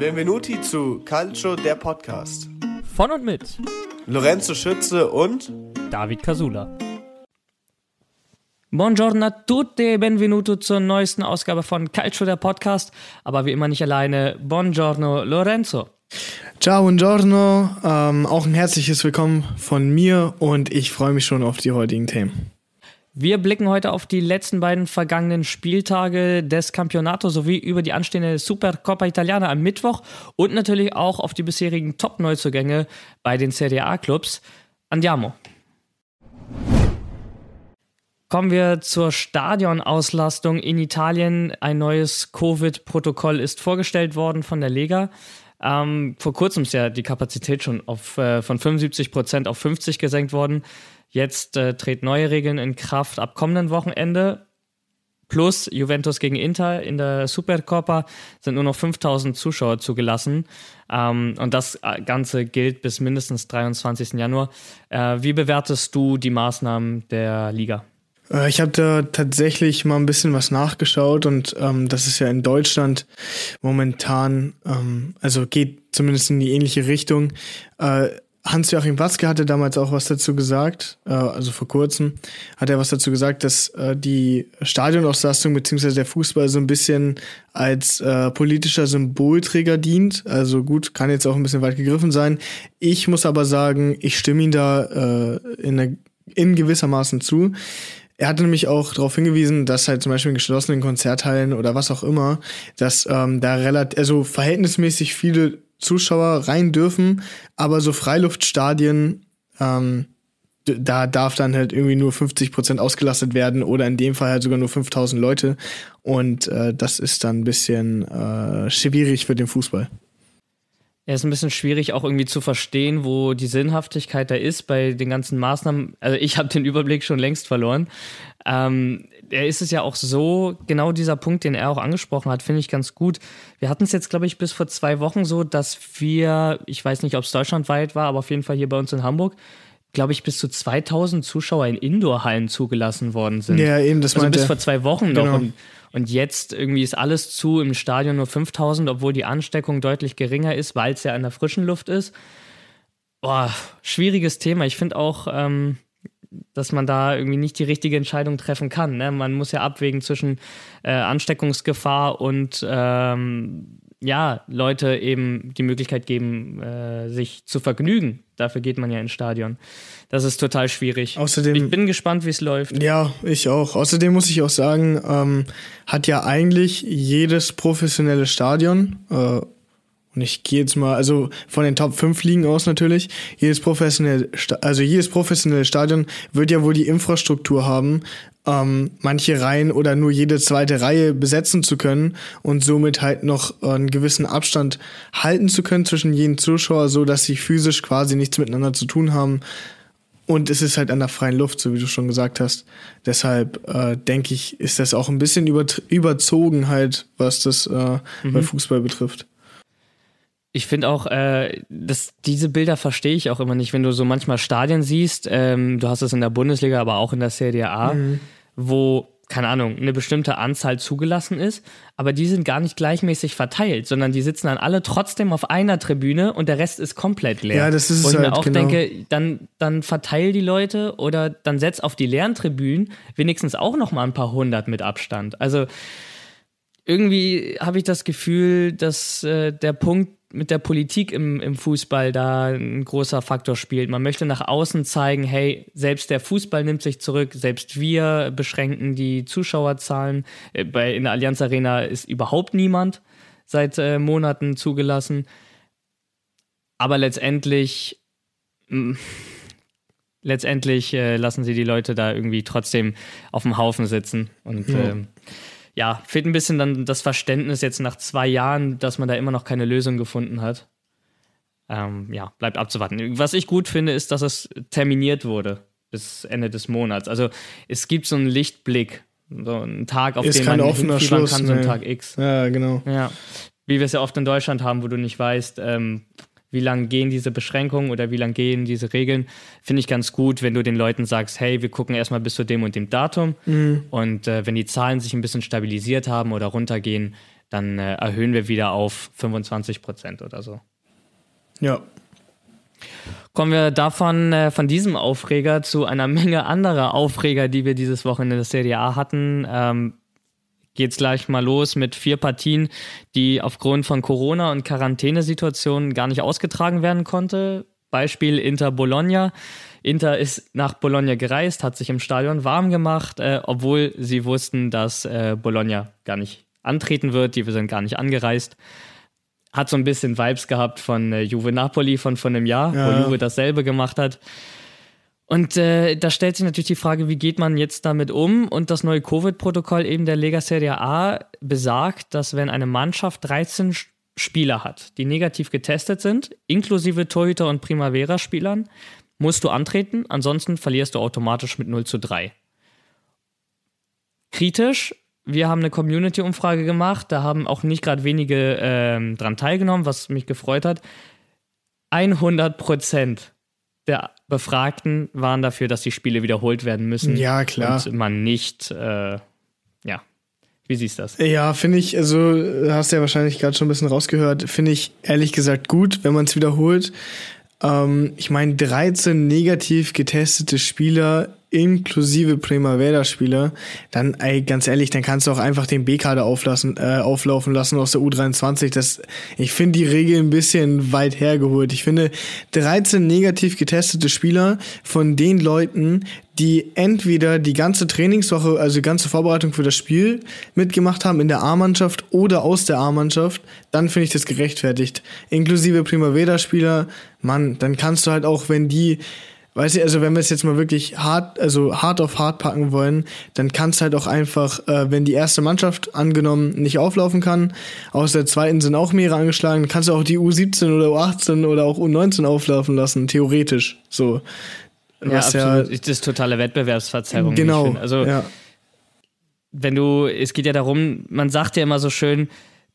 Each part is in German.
Benvenuti zu Calcio, der Podcast. Von und mit Lorenzo Schütze und David Casula. Buongiorno a tutti e benvenuto zur neuesten Ausgabe von Calcio, der Podcast. Aber wie immer nicht alleine. Buongiorno Lorenzo. Ciao, buongiorno. Ähm, auch ein herzliches Willkommen von mir und ich freue mich schon auf die heutigen Themen. Wir blicken heute auf die letzten beiden vergangenen Spieltage des Campionato sowie über die anstehende Supercoppa Italiana am Mittwoch und natürlich auch auf die bisherigen Top-Neuzugänge bei den Serie A-Clubs. Andiamo. Kommen wir zur Stadionauslastung in Italien. Ein neues Covid-Protokoll ist vorgestellt worden von der Lega. Ähm, vor kurzem ist ja die Kapazität schon auf, äh, von 75 Prozent auf 50 gesenkt worden. Jetzt äh, treten neue Regeln in Kraft ab kommenden Wochenende. Plus Juventus gegen Inter in der Supercoppa sind nur noch 5000 Zuschauer zugelassen. Ähm, und das äh, Ganze gilt bis mindestens 23. Januar. Äh, wie bewertest du die Maßnahmen der Liga? Äh, ich habe da tatsächlich mal ein bisschen was nachgeschaut und ähm, das ist ja in Deutschland momentan, ähm, also geht zumindest in die ähnliche Richtung. Äh, Hans-Joachim Watzke hatte damals auch was dazu gesagt, äh, also vor kurzem hat er was dazu gesagt, dass äh, die Stadionauslastung beziehungsweise der Fußball so ein bisschen als äh, politischer Symbolträger dient. Also gut, kann jetzt auch ein bisschen weit gegriffen sein. Ich muss aber sagen, ich stimme ihm da äh, in, eine, in gewissermaßen zu. Er hatte nämlich auch darauf hingewiesen, dass halt zum Beispiel in geschlossenen Konzerthallen oder was auch immer, dass ähm, da relativ, also verhältnismäßig viele Zuschauer rein dürfen, aber so Freiluftstadien, ähm, da darf dann halt irgendwie nur 50 Prozent ausgelastet werden oder in dem Fall halt sogar nur 5000 Leute. Und äh, das ist dann ein bisschen äh, schwierig für den Fußball. Ja, ist ein bisschen schwierig auch irgendwie zu verstehen, wo die Sinnhaftigkeit da ist bei den ganzen Maßnahmen. Also ich habe den Überblick schon längst verloren. Ähm, er ist es ja auch so, genau dieser Punkt, den er auch angesprochen hat, finde ich ganz gut. Wir hatten es jetzt, glaube ich, bis vor zwei Wochen so, dass wir, ich weiß nicht, ob es deutschlandweit war, aber auf jeden Fall hier bei uns in Hamburg, glaube ich, bis zu 2000 Zuschauer in Indoorhallen zugelassen worden sind. Ja, eben, das also meinte bis vor zwei Wochen noch. Genau. Und, und jetzt irgendwie ist alles zu, im Stadion nur 5000, obwohl die Ansteckung deutlich geringer ist, weil es ja in der frischen Luft ist. Boah, schwieriges Thema. Ich finde auch, ähm, dass man da irgendwie nicht die richtige Entscheidung treffen kann. Ne? Man muss ja abwägen zwischen äh, Ansteckungsgefahr und ähm, ja, Leute eben die Möglichkeit geben, äh, sich zu vergnügen. Dafür geht man ja ins Stadion. Das ist total schwierig. Außerdem, ich bin gespannt, wie es läuft. Ja, ich auch. Außerdem muss ich auch sagen, ähm, hat ja eigentlich jedes professionelle Stadion äh, und ich gehe jetzt mal, also von den Top 5 Ligen aus natürlich, jedes professionelle, also jedes professionelle Stadion wird ja wohl die Infrastruktur haben, ähm, manche Reihen oder nur jede zweite Reihe besetzen zu können und somit halt noch einen gewissen Abstand halten zu können zwischen jedem Zuschauer, so dass sie physisch quasi nichts miteinander zu tun haben. Und es ist halt an der freien Luft, so wie du schon gesagt hast. Deshalb äh, denke ich, ist das auch ein bisschen überzogen halt, was das äh, mhm. bei Fußball betrifft. Ich finde auch, äh, dass diese Bilder verstehe ich auch immer nicht, wenn du so manchmal Stadien siehst, ähm, du hast es in der Bundesliga, aber auch in der Serie A, mhm. wo, keine Ahnung, eine bestimmte Anzahl zugelassen ist, aber die sind gar nicht gleichmäßig verteilt, sondern die sitzen dann alle trotzdem auf einer Tribüne und der Rest ist komplett leer. Ja, das ist Wo ich halt, mir auch genau. denke, dann, dann verteil die Leute oder dann setz auf die leeren Tribünen wenigstens auch noch mal ein paar hundert mit Abstand. Also irgendwie habe ich das Gefühl, dass äh, der Punkt mit der Politik im, im Fußball da ein großer Faktor spielt. Man möchte nach außen zeigen, hey, selbst der Fußball nimmt sich zurück, selbst wir beschränken die Zuschauerzahlen. Äh, bei, in der Allianz Arena ist überhaupt niemand seit äh, Monaten zugelassen. Aber letztendlich, mh, letztendlich äh, lassen sie die Leute da irgendwie trotzdem auf dem Haufen sitzen. Und ja. ähm, ja, fehlt ein bisschen dann das Verständnis jetzt nach zwei Jahren, dass man da immer noch keine Lösung gefunden hat. Ähm, ja, bleibt abzuwarten. Was ich gut finde, ist, dass es terminiert wurde bis Ende des Monats. Also es gibt so einen Lichtblick, so einen Tag, auf ist den man offener Schluss, kann, so einen nee. Tag X. Ja, genau. Ja, wie wir es ja oft in Deutschland haben, wo du nicht weißt, ähm, wie lange gehen diese Beschränkungen oder wie lange gehen diese Regeln, finde ich ganz gut, wenn du den Leuten sagst, hey, wir gucken erstmal bis zu dem und dem Datum Mhm. und äh, wenn die Zahlen sich ein bisschen stabilisiert haben oder runtergehen, dann äh, erhöhen wir wieder auf 25 Prozent oder so. Ja. Kommen wir davon, äh, von diesem Aufreger zu einer Menge anderer Aufreger, die wir dieses Wochenende in der Serie A hatten. Ähm, geht's gleich mal los mit vier Partien, die aufgrund von Corona und Quarantänesituationen gar nicht ausgetragen werden konnte. Beispiel Inter Bologna. Inter ist nach Bologna gereist, hat sich im Stadion warm gemacht, äh, obwohl sie wussten, dass äh, Bologna gar nicht antreten wird. Die sind gar nicht angereist. Hat so ein bisschen Vibes gehabt von äh, Juve Napoli von, von einem Jahr, ja. wo Juve dasselbe gemacht hat. Und äh, da stellt sich natürlich die Frage, wie geht man jetzt damit um? Und das neue Covid-Protokoll eben der Lega Serie A besagt, dass wenn eine Mannschaft 13 Spieler hat, die negativ getestet sind, inklusive Torhüter und Primavera-Spielern, musst du antreten, ansonsten verlierst du automatisch mit 0 zu 3. Kritisch, wir haben eine Community-Umfrage gemacht, da haben auch nicht gerade wenige ähm, dran teilgenommen, was mich gefreut hat. 100 Prozent der Befragten waren dafür, dass die Spiele wiederholt werden müssen. Ja, klar. Und man nicht, äh, ja. Wie siehst du das? Ja, finde ich, also hast du ja wahrscheinlich gerade schon ein bisschen rausgehört, finde ich ehrlich gesagt gut, wenn man es wiederholt. Ähm, ich meine, 13 negativ getestete Spieler inklusive Primavera-Spieler, dann, ey, ganz ehrlich, dann kannst du auch einfach den B-Kader auflassen, äh, auflaufen lassen aus der U23. Das, ich finde die Regel ein bisschen weit hergeholt. Ich finde 13 negativ getestete Spieler von den Leuten, die entweder die ganze Trainingswoche, also die ganze Vorbereitung für das Spiel mitgemacht haben in der A-Mannschaft oder aus der A-Mannschaft, dann finde ich das gerechtfertigt. Inklusive Primavera-Spieler, Mann, dann kannst du halt auch, wenn die Weißt du, also wenn wir es jetzt mal wirklich hart, also hart auf hart packen wollen, dann kannst halt auch einfach, äh, wenn die erste Mannschaft angenommen nicht auflaufen kann, aus der zweiten sind auch mehrere angeschlagen, kannst du auch die U17 oder U18 oder auch U19 auflaufen lassen, theoretisch. So. Was ja, absolut. Ja, das ist totale Wettbewerbsverzerrung. Genau. Also, ja. wenn du, es geht ja darum, man sagt ja immer so schön,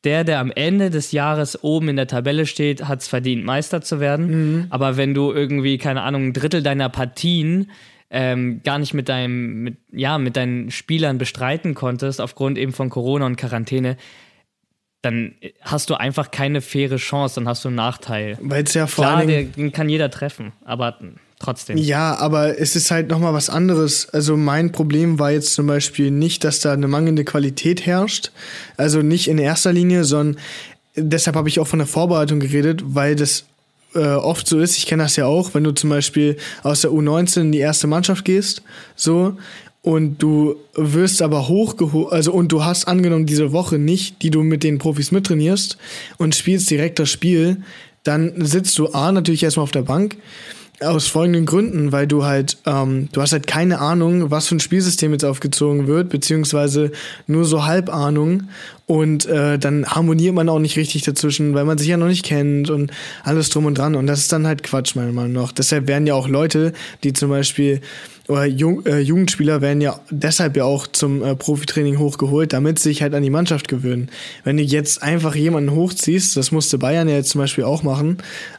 der, der am Ende des Jahres oben in der Tabelle steht, hat es verdient, Meister zu werden. Mhm. Aber wenn du irgendwie, keine Ahnung, ein Drittel deiner Partien ähm, gar nicht mit deinem, mit, ja, mit deinen Spielern bestreiten konntest, aufgrund eben von Corona und Quarantäne, dann hast du einfach keine faire Chance, dann hast du einen Nachteil. Weil es ja vor Klar, allem den kann jeder treffen, aber trotzdem. Ja, aber es ist halt nochmal was anderes. Also mein Problem war jetzt zum Beispiel nicht, dass da eine mangelnde Qualität herrscht. Also nicht in erster Linie, sondern deshalb habe ich auch von der Vorbereitung geredet, weil das äh, oft so ist. Ich kenne das ja auch, wenn du zum Beispiel aus der U19 in die erste Mannschaft gehst, so und du wirst aber hochgeholt, also und du hast angenommen diese Woche nicht, die du mit den Profis mittrainierst und spielst direkt das Spiel, dann sitzt du A natürlich erstmal auf der Bank aus folgenden Gründen, weil du halt, ähm, du hast halt keine Ahnung, was für ein Spielsystem jetzt aufgezogen wird, beziehungsweise nur so Halbahnung und äh, dann harmoniert man auch nicht richtig dazwischen, weil man sich ja noch nicht kennt und alles drum und dran und das ist dann halt Quatsch meiner Meinung nach. Deshalb werden ja auch Leute, die zum Beispiel oder Jung, äh, Jugendspieler werden ja deshalb ja auch zum äh, Profitraining hochgeholt, damit sie sich halt an die Mannschaft gewöhnen. Wenn du jetzt einfach jemanden hochziehst, das musste Bayern ja jetzt zum Beispiel auch machen,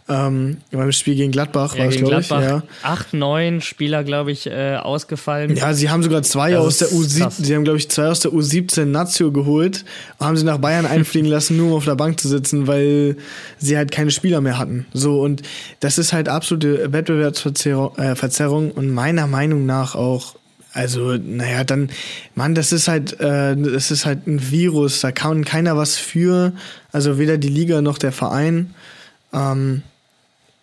ähm, beim Spiel gegen Gladbach ja, war es, glaube ich. Ja. Acht, neun Spieler, glaube ich, äh, ausgefallen. Ja, sie haben sogar zwei das aus der U17, sie haben, glaube ich, zwei aus der U17 Nazio geholt, haben sie nach Bayern einfliegen lassen, nur um auf der Bank zu sitzen, weil sie halt keine Spieler mehr hatten. So, und das ist halt absolute Wettbewerbsverzerrung äh, Verzerrung und meiner Meinung nach auch also, naja, dann, Mann, das ist halt, äh, das ist halt ein Virus, da kann keiner was für, also weder die Liga noch der Verein. Ähm,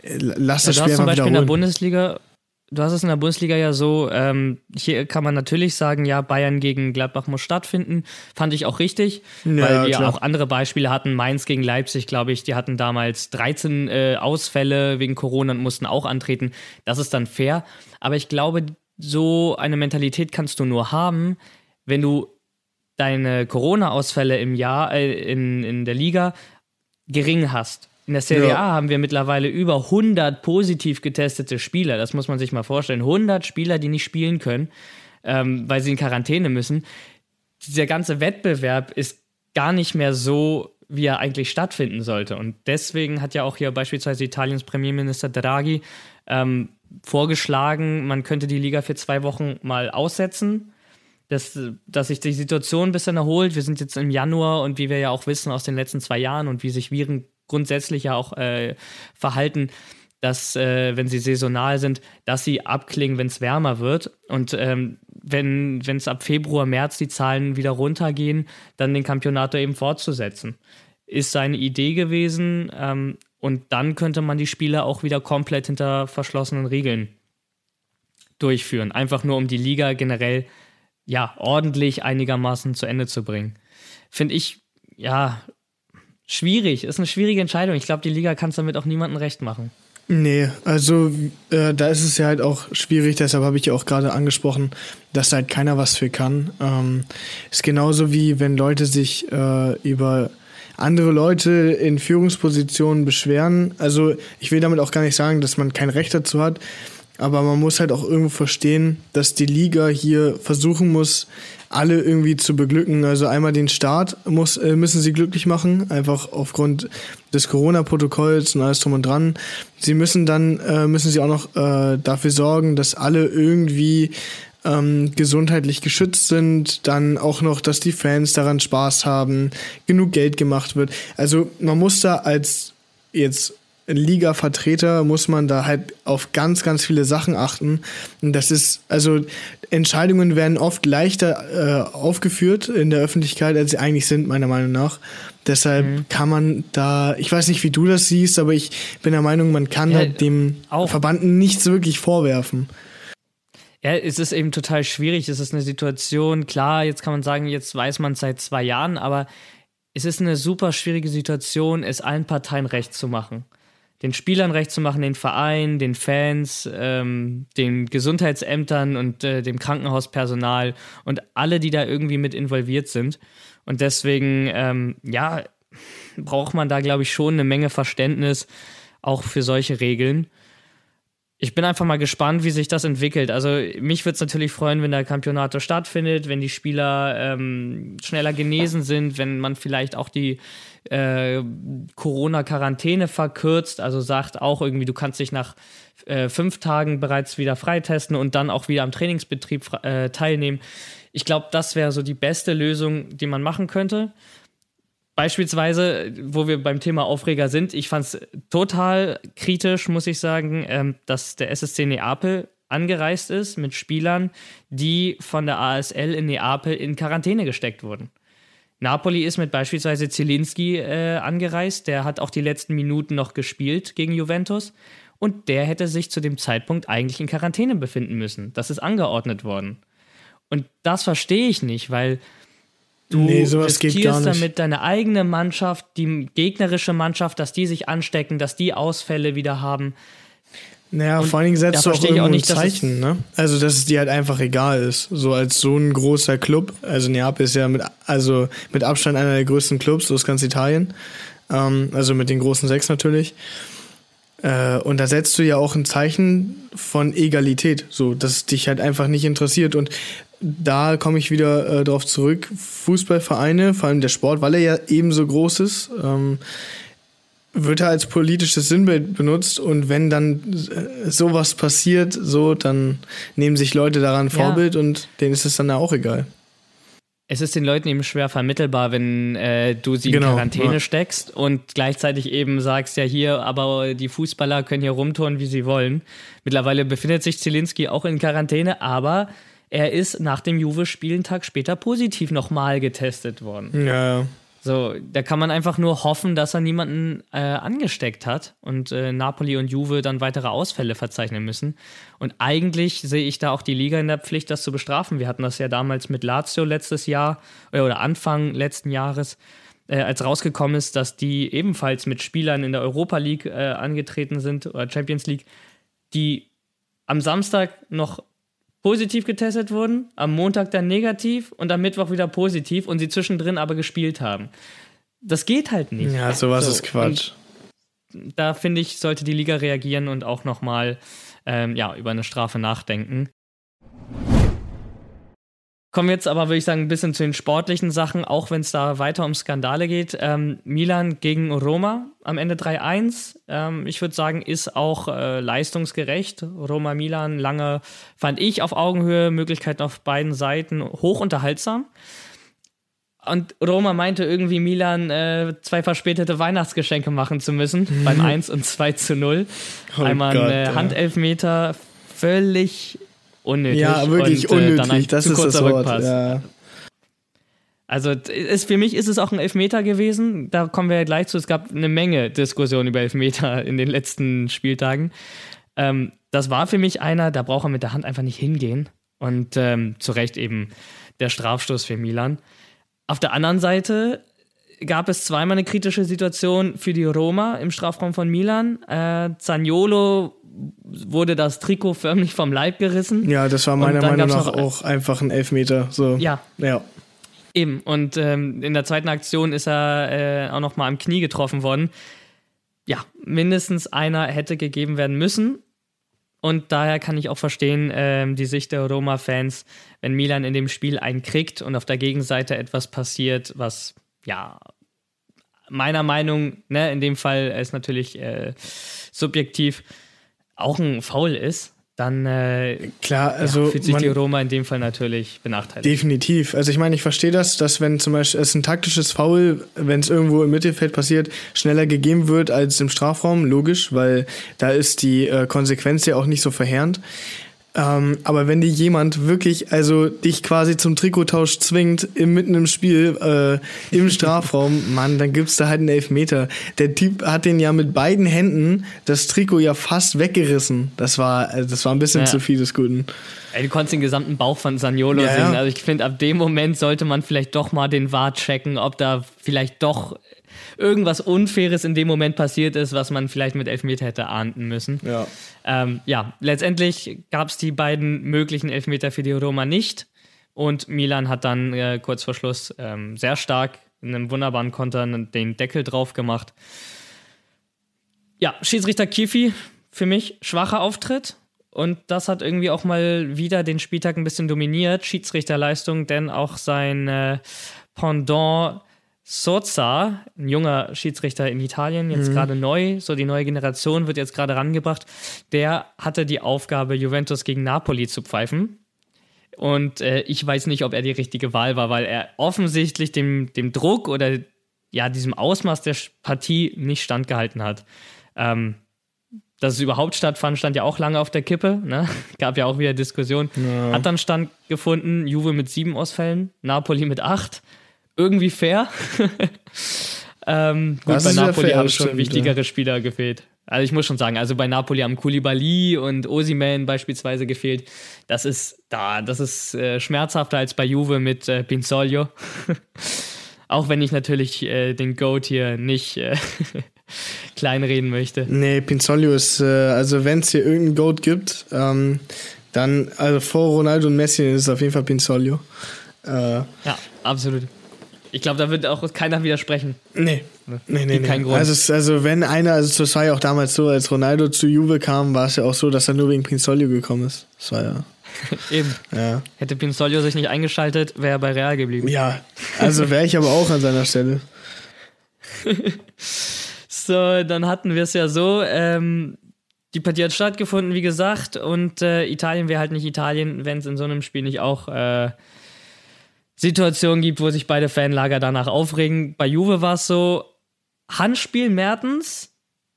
lass das ja, Spiel zum Beispiel in der Bundesliga, du hast es in der Bundesliga ja so, ähm, hier kann man natürlich sagen, ja, Bayern gegen Gladbach muss stattfinden. Fand ich auch richtig, ja, weil wir klar. auch andere Beispiele hatten. Mainz gegen Leipzig, glaube ich, die hatten damals 13 äh, Ausfälle wegen Corona und mussten auch antreten. Das ist dann fair. Aber ich glaube, so eine Mentalität kannst du nur haben, wenn du deine Corona-Ausfälle im Jahr, äh, in, in der Liga gering hast. In der Serie ja. A haben wir mittlerweile über 100 positiv getestete Spieler. Das muss man sich mal vorstellen. 100 Spieler, die nicht spielen können, ähm, weil sie in Quarantäne müssen. Dieser ganze Wettbewerb ist gar nicht mehr so, wie er eigentlich stattfinden sollte. Und deswegen hat ja auch hier beispielsweise Italiens Premierminister Draghi ähm, vorgeschlagen, man könnte die Liga für zwei Wochen mal aussetzen dass, dass sich die Situation ein bisschen erholt. Wir sind jetzt im Januar und wie wir ja auch wissen aus den letzten zwei Jahren und wie sich Viren grundsätzlich ja auch äh, verhalten, dass, äh, wenn sie saisonal sind, dass sie abklingen, wenn es wärmer wird. Und ähm, wenn es ab Februar, März die Zahlen wieder runtergehen, dann den Campionato eben fortzusetzen. Ist seine Idee gewesen. Ähm, und dann könnte man die Spiele auch wieder komplett hinter verschlossenen Regeln durchführen. Einfach nur, um die Liga generell ja ordentlich einigermaßen zu Ende zu bringen. Finde ich, ja, schwierig. Ist eine schwierige Entscheidung. Ich glaube, die Liga kann es damit auch niemandem recht machen. Nee, also äh, da ist es ja halt auch schwierig, deshalb habe ich ja auch gerade angesprochen, dass halt keiner was für kann. Ähm, ist genauso wie wenn Leute sich äh, über andere Leute in Führungspositionen beschweren. Also ich will damit auch gar nicht sagen, dass man kein Recht dazu hat, aber man muss halt auch irgendwo verstehen, dass die Liga hier versuchen muss, alle irgendwie zu beglücken. Also einmal den Start muss, äh, müssen sie glücklich machen, einfach aufgrund des Corona-Protokolls und alles drum und dran. Sie müssen dann, äh, müssen sie auch noch äh, dafür sorgen, dass alle irgendwie ähm, gesundheitlich geschützt sind, dann auch noch, dass die Fans daran Spaß haben, genug Geld gemacht wird. Also man muss da als jetzt Liga-Vertreter muss man da halt auf ganz, ganz viele Sachen achten. Und das ist, also Entscheidungen werden oft leichter äh, aufgeführt in der Öffentlichkeit, als sie eigentlich sind, meiner Meinung nach. Deshalb mhm. kann man da, ich weiß nicht, wie du das siehst, aber ich bin der Meinung, man kann ja, halt dem. Verbanden nichts wirklich vorwerfen. Ja, es ist eben total schwierig. Es ist eine Situation, klar, jetzt kann man sagen, jetzt weiß man es seit zwei Jahren, aber es ist eine super schwierige Situation, es allen Parteien recht zu machen den Spielern recht zu machen, den Verein, den Fans, ähm, den Gesundheitsämtern und äh, dem Krankenhauspersonal und alle, die da irgendwie mit involviert sind. Und deswegen, ähm, ja, braucht man da, glaube ich, schon eine Menge Verständnis auch für solche Regeln ich bin einfach mal gespannt, wie sich das entwickelt. Also mich würde es natürlich freuen, wenn der Campionato stattfindet, wenn die Spieler ähm, schneller genesen sind, wenn man vielleicht auch die äh, Corona-Quarantäne verkürzt, also sagt auch irgendwie, du kannst dich nach äh, fünf Tagen bereits wieder freitesten und dann auch wieder am Trainingsbetrieb äh, teilnehmen. Ich glaube, das wäre so die beste Lösung, die man machen könnte. Beispielsweise, wo wir beim Thema Aufreger sind, ich fand es total kritisch, muss ich sagen, ähm, dass der SSC Neapel angereist ist mit Spielern, die von der ASL in Neapel in Quarantäne gesteckt wurden. Napoli ist mit beispielsweise Zielinski äh, angereist, der hat auch die letzten Minuten noch gespielt gegen Juventus und der hätte sich zu dem Zeitpunkt eigentlich in Quarantäne befinden müssen. Das ist angeordnet worden. Und das verstehe ich nicht, weil Du nee, sowas riskierst damit deine eigene Mannschaft, die gegnerische Mannschaft, dass die sich anstecken, dass die Ausfälle wieder haben. Naja, und vor allen Dingen setzt du auch irgendwo auch nicht, ein Zeichen, ne? Also, dass es dir halt einfach egal ist. So als so ein großer Club. Also, Neapel ist ja mit, also mit Abstand einer der größten Clubs aus ganz Italien. Ähm, also mit den großen sechs natürlich. Äh, und da setzt du ja auch ein Zeichen von Egalität, so, dass es dich halt einfach nicht interessiert. Und da komme ich wieder äh, darauf zurück. Fußballvereine, vor allem der Sport, weil er ja ebenso groß ist, ähm, wird er als politisches Sinnbild benutzt und wenn dann äh, sowas passiert, so, dann nehmen sich Leute daran Vorbild ja. und denen ist es dann auch egal. Es ist den Leuten eben schwer vermittelbar, wenn äh, du sie genau, in Quarantäne ja. steckst und gleichzeitig eben sagst, ja hier, aber die Fußballer können hier rumtouren, wie sie wollen. Mittlerweile befindet sich Zielinski auch in Quarantäne, aber er ist nach dem Juve-Spiel einen Tag später positiv nochmal getestet worden. Ja. So, da kann man einfach nur hoffen, dass er niemanden äh, angesteckt hat und äh, Napoli und Juve dann weitere Ausfälle verzeichnen müssen. Und eigentlich sehe ich da auch die Liga in der Pflicht, das zu bestrafen. Wir hatten das ja damals mit Lazio letztes Jahr äh, oder Anfang letzten Jahres, äh, als rausgekommen ist, dass die ebenfalls mit Spielern in der Europa League äh, angetreten sind oder Champions League, die am Samstag noch positiv getestet wurden, am Montag dann negativ und am Mittwoch wieder positiv und sie zwischendrin aber gespielt haben. Das geht halt nicht. Ja, sowas so, ist Quatsch. Da finde ich, sollte die Liga reagieren und auch nochmal ähm, ja, über eine Strafe nachdenken. Kommen wir jetzt aber, würde ich sagen, ein bisschen zu den sportlichen Sachen, auch wenn es da weiter um Skandale geht. Ähm, Milan gegen Roma am Ende 3-1. Ähm, ich würde sagen, ist auch äh, leistungsgerecht. Roma-Milan lange, fand ich, auf Augenhöhe, Möglichkeiten auf beiden Seiten, hoch unterhaltsam. Und Roma meinte irgendwie Milan äh, zwei verspätete Weihnachtsgeschenke machen zu müssen, beim 1 und 2 zu 0. Oh Einmal Gott, ein äh, Handelfmeter, völlig unnötig. Ja, wirklich und, äh, unnötig. das ist das Wort. Ja. Also ist, für mich ist es auch ein Elfmeter gewesen. Da kommen wir ja gleich zu. Es gab eine Menge Diskussionen über Elfmeter in den letzten Spieltagen. Ähm, das war für mich einer, da braucht er mit der Hand einfach nicht hingehen. Und ähm, zu Recht eben der Strafstoß für Milan. Auf der anderen Seite gab es zweimal eine kritische Situation für die Roma im Strafraum von Milan. Äh, Zaniolo wurde das Trikot förmlich vom Leib gerissen. Ja, das war meiner Meinung nach auch einfach ein Elfmeter. So. Ja. Ja. Eben. Und ähm, in der zweiten Aktion ist er äh, auch noch mal am Knie getroffen worden. Ja, mindestens einer hätte gegeben werden müssen. Und daher kann ich auch verstehen, äh, die Sicht der Roma-Fans, wenn Milan in dem Spiel einen kriegt und auf der Gegenseite etwas passiert, was ja meiner Meinung, ne, in dem Fall ist natürlich äh, subjektiv, auch ein Foul ist, dann äh, klar, also ja, fühlt sich die Roma in dem Fall natürlich benachteiligt. Definitiv. Also ich meine, ich verstehe das, dass wenn zum Beispiel es ein taktisches Foul, wenn es irgendwo im Mittelfeld passiert, schneller gegeben wird als im Strafraum, logisch, weil da ist die äh, Konsequenz ja auch nicht so verheerend. Ähm, aber wenn dir jemand wirklich, also dich quasi zum Trikottausch zwingt, im, mitten im Spiel, äh, im Strafraum, Mann, dann gibt's da halt einen Elfmeter. Der Typ hat den ja mit beiden Händen das Trikot ja fast weggerissen. Das war, also das war ein bisschen ja. zu viel des Guten. Ey, du konntest den gesamten Bauch von Saniolo ja, sehen. Also ich finde, ab dem Moment sollte man vielleicht doch mal den Wart checken, ob da vielleicht doch irgendwas Unfaires in dem Moment passiert ist, was man vielleicht mit Elfmeter hätte ahnden müssen. Ja, ähm, ja letztendlich gab es die beiden möglichen Elfmeter für die Roma nicht. Und Milan hat dann äh, kurz vor Schluss ähm, sehr stark in einem wunderbaren Konter den Deckel drauf gemacht. Ja, Schiedsrichter Kifi, für mich schwacher Auftritt. Und das hat irgendwie auch mal wieder den Spieltag ein bisschen dominiert. Schiedsrichterleistung, denn auch sein äh, Pendant Soza, ein junger Schiedsrichter in Italien, jetzt mhm. gerade neu, so die neue Generation wird jetzt gerade rangebracht, der hatte die Aufgabe, Juventus gegen Napoli zu pfeifen. Und äh, ich weiß nicht, ob er die richtige Wahl war, weil er offensichtlich dem, dem Druck oder ja, diesem Ausmaß der Partie nicht standgehalten hat. Ähm, dass es überhaupt stattfand, stand ja auch lange auf der Kippe. Ne? Gab ja auch wieder Diskussionen. Ja. Hat dann stattgefunden, Juve mit sieben Ausfällen, Napoli mit acht irgendwie fair. ähm, gut, bei Napoli fair, haben schon stimmt, wichtigere ja. Spieler gefehlt. Also ich muss schon sagen, also bei Napoli haben Koulibaly und Osiman beispielsweise gefehlt. Das ist da, das ist äh, schmerzhafter als bei Juve mit äh, Pinzolio. Auch wenn ich natürlich äh, den Goat hier nicht äh, kleinreden möchte. Nee, Pinzolio ist, äh, also wenn es hier irgendeinen Goat gibt, ähm, dann, also vor Ronaldo und Messi ist es auf jeden Fall Pinzolio. Äh, ja, absolut. Ich glaube, da wird auch keiner widersprechen. Nee. Nee, nee, nee. Kein Grund. Also, also, wenn einer, also das war ja auch damals so, als Ronaldo zu Juve kam, war es ja auch so, dass er nur wegen Pinzolio gekommen ist. Das war ja. Eben. Ja. Hätte Pinzolio sich nicht eingeschaltet, wäre er bei Real geblieben. Ja, also wäre ich aber auch an seiner Stelle. so, dann hatten wir es ja so. Ähm, die Partie hat stattgefunden, wie gesagt, und äh, Italien wäre halt nicht Italien, wenn es in so einem Spiel nicht auch äh, Situationen gibt, wo sich beide Fanlager danach aufregen. Bei Juve war es so, Handspiel Mertens,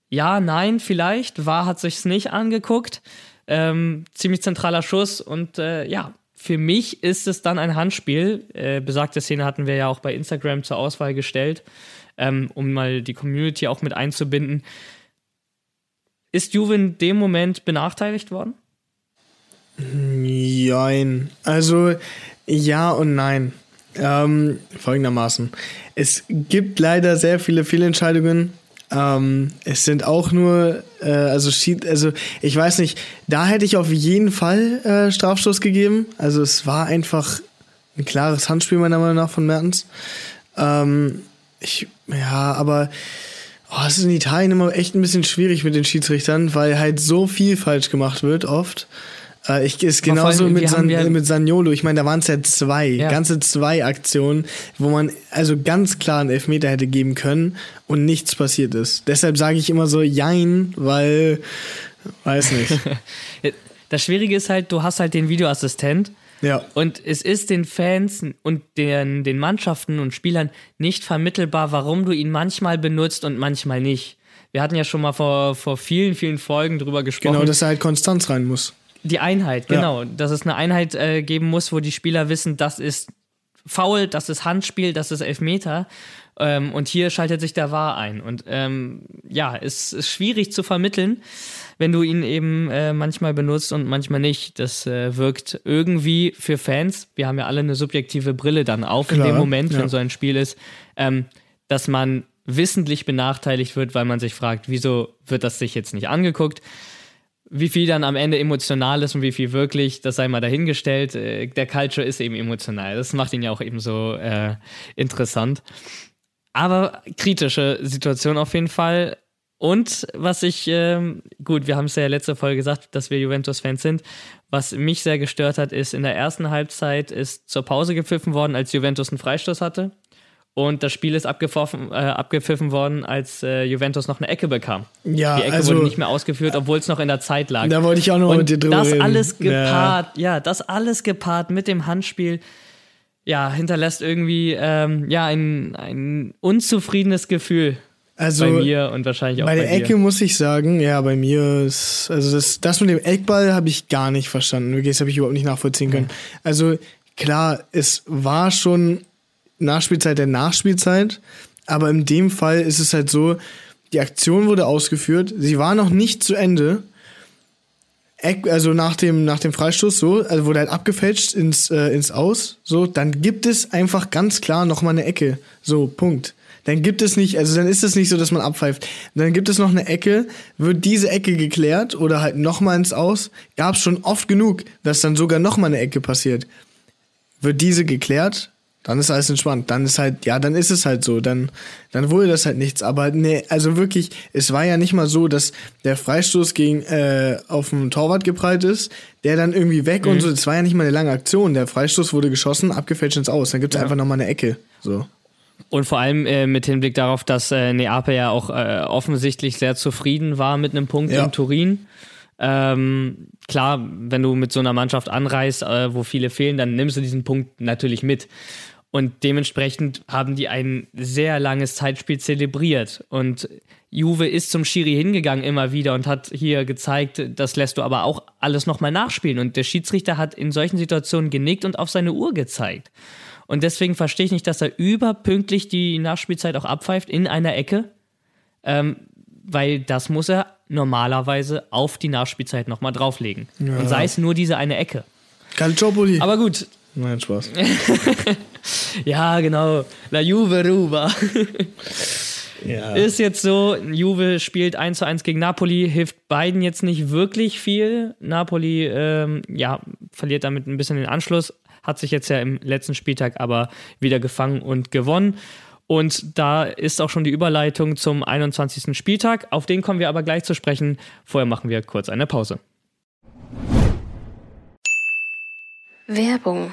ja, nein, vielleicht, war hat sich's nicht angeguckt. Ähm, ziemlich zentraler Schuss und äh, ja, für mich ist es dann ein Handspiel. Äh, besagte Szene hatten wir ja auch bei Instagram zur Auswahl gestellt, ähm, um mal die Community auch mit einzubinden. Ist Juve in dem Moment benachteiligt worden? Nein. Also ja und nein. Ähm, folgendermaßen. Es gibt leider sehr viele Fehlentscheidungen. Ähm, es sind auch nur, äh, also, also ich weiß nicht, da hätte ich auf jeden Fall äh, Strafstoß gegeben. Also es war einfach ein klares Handspiel meiner Meinung nach von Mertens. Ähm, ich, ja, aber oh, es ist in Italien immer echt ein bisschen schwierig mit den Schiedsrichtern, weil halt so viel falsch gemacht wird oft. Äh, ich, ist genauso mit, San, mit Saniolo. Ich meine, da waren es ja zwei, ja. ganze zwei Aktionen, wo man also ganz klar einen Elfmeter hätte geben können und nichts passiert ist. Deshalb sage ich immer so Jein, weil, weiß nicht. das Schwierige ist halt, du hast halt den Videoassistent. Ja. Und es ist den Fans und den, den Mannschaften und Spielern nicht vermittelbar, warum du ihn manchmal benutzt und manchmal nicht. Wir hatten ja schon mal vor, vor vielen, vielen Folgen drüber gesprochen. Genau, dass er halt Konstanz rein muss. Die Einheit, genau. Ja. Dass es eine Einheit äh, geben muss, wo die Spieler wissen, das ist Foul, das ist Handspiel, das ist Elfmeter. Ähm, und hier schaltet sich der Wahr ein. Und ähm, ja, es ist schwierig zu vermitteln, wenn du ihn eben äh, manchmal benutzt und manchmal nicht. Das äh, wirkt irgendwie für Fans, wir haben ja alle eine subjektive Brille dann auf Klar, in dem Moment, ja. wenn so ein Spiel ist, ähm, dass man wissentlich benachteiligt wird, weil man sich fragt, wieso wird das sich jetzt nicht angeguckt? Wie viel dann am Ende emotional ist und wie viel wirklich, das sei mal dahingestellt. Äh, der Culture ist eben emotional. Das macht ihn ja auch eben so äh, interessant. Aber kritische Situation auf jeden Fall. Und was ich, ähm, gut, wir haben es ja letzte Folge gesagt, dass wir Juventus-Fans sind. Was mich sehr gestört hat, ist, in der ersten Halbzeit ist zur Pause gepfiffen worden, als Juventus einen Freistoß hatte. Und das Spiel ist abgepfiffen, äh, abgepfiffen worden, als äh, Juventus noch eine Ecke bekam. Ja, Die Ecke also, wurde nicht mehr ausgeführt, obwohl es noch in der Zeit lag. Da wollte ich auch noch Und mit dir drüber das reden. alles gepaart, ja. ja, das alles gepaart mit dem Handspiel, ja, hinterlässt irgendwie ähm, ja ein, ein unzufriedenes Gefühl also, bei mir und wahrscheinlich auch bei, bei der dir. Ecke muss ich sagen, ja, bei mir ist, also das, das mit dem Eckball habe ich gar nicht verstanden. Wirklich, das habe ich überhaupt nicht nachvollziehen können. Mhm. Also klar, es war schon Nachspielzeit der Nachspielzeit. Aber in dem Fall ist es halt so, die Aktion wurde ausgeführt, sie war noch nicht zu Ende. Also nach dem, nach dem Freistoß so, also wurde halt abgefälscht ins, äh, ins Aus, so, dann gibt es einfach ganz klar nochmal eine Ecke. So, Punkt. Dann gibt es nicht, also dann ist es nicht so, dass man abpfeift. Dann gibt es noch eine Ecke, wird diese Ecke geklärt oder halt nochmal ins Aus. Gab es schon oft genug, dass dann sogar nochmal eine Ecke passiert. Wird diese geklärt, dann ist alles entspannt. Dann ist halt, ja, dann ist es halt so. Dann, dann wurde das halt nichts. Aber nee, also wirklich, es war ja nicht mal so, dass der Freistoß gegen äh, auf dem Torwart geprallt ist, der dann irgendwie weg mhm. und so. Es war ja nicht mal eine lange Aktion. Der Freistoß wurde geschossen, abgefälscht ins Aus. Dann gibt es ja. einfach nochmal eine Ecke. So. Und vor allem äh, mit Hinblick darauf, dass äh, Neapel ja auch äh, offensichtlich sehr zufrieden war mit einem Punkt ja. in Turin. Ähm, klar, wenn du mit so einer Mannschaft anreist, äh, wo viele fehlen, dann nimmst du diesen Punkt natürlich mit. Und dementsprechend haben die ein sehr langes Zeitspiel zelebriert. Und Juve ist zum Schiri hingegangen immer wieder und hat hier gezeigt, das lässt du aber auch alles nochmal nachspielen. Und der Schiedsrichter hat in solchen Situationen genickt und auf seine Uhr gezeigt. Und deswegen verstehe ich nicht, dass er überpünktlich die Nachspielzeit auch abpfeift in einer Ecke. Ähm, weil das muss er normalerweise auf die Nachspielzeit nochmal drauflegen. Ja. Und sei es nur diese eine Ecke. Calciopoli. Aber gut. Nein, Spaß. ja, genau. La Juve Ruba. ja. Ist jetzt so, Juve spielt 1 zu 1 gegen Napoli, hilft beiden jetzt nicht wirklich viel. Napoli, ähm, ja, verliert damit ein bisschen den Anschluss, hat sich jetzt ja im letzten Spieltag aber wieder gefangen und gewonnen. Und da ist auch schon die Überleitung zum 21. Spieltag. Auf den kommen wir aber gleich zu sprechen. Vorher machen wir kurz eine Pause. Werbung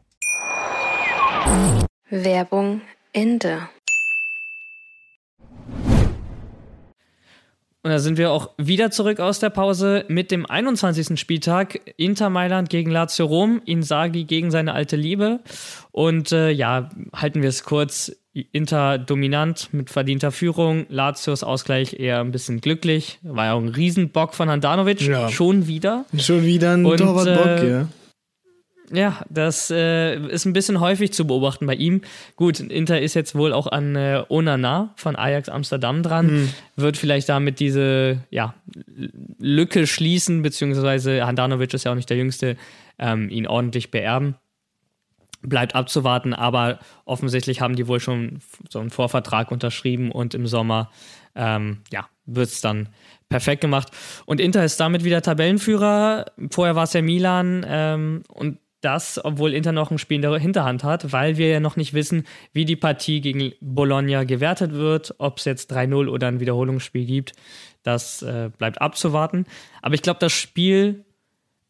Werbung Ende. Und da sind wir auch wieder zurück aus der Pause mit dem 21. Spieltag. Inter Mailand gegen Lazio Rom, Insagi gegen seine alte Liebe. Und äh, ja, halten wir es kurz. Inter dominant mit verdienter Führung. Lazios Ausgleich eher ein bisschen glücklich. War ja auch ein Riesenbock von Handanovic. Ja. Schon wieder. Schon wieder ein Torwartbock, äh, ja Ja, das äh, ist ein bisschen häufig zu beobachten bei ihm. Gut, Inter ist jetzt wohl auch an äh, Onana von Ajax Amsterdam dran, mhm. wird vielleicht damit diese ja, Lücke schließen, beziehungsweise Handanovic ist ja auch nicht der Jüngste, ähm, ihn ordentlich beerben. Bleibt abzuwarten, aber offensichtlich haben die wohl schon so einen Vorvertrag unterschrieben und im Sommer ähm, ja, wird es dann perfekt gemacht. Und Inter ist damit wieder Tabellenführer. Vorher war es ja Milan ähm, und das, obwohl Inter noch ein Spiel in der Hinterhand hat, weil wir ja noch nicht wissen, wie die Partie gegen Bologna gewertet wird, ob es jetzt 3-0 oder ein Wiederholungsspiel gibt. Das äh, bleibt abzuwarten. Aber ich glaube, das Spiel,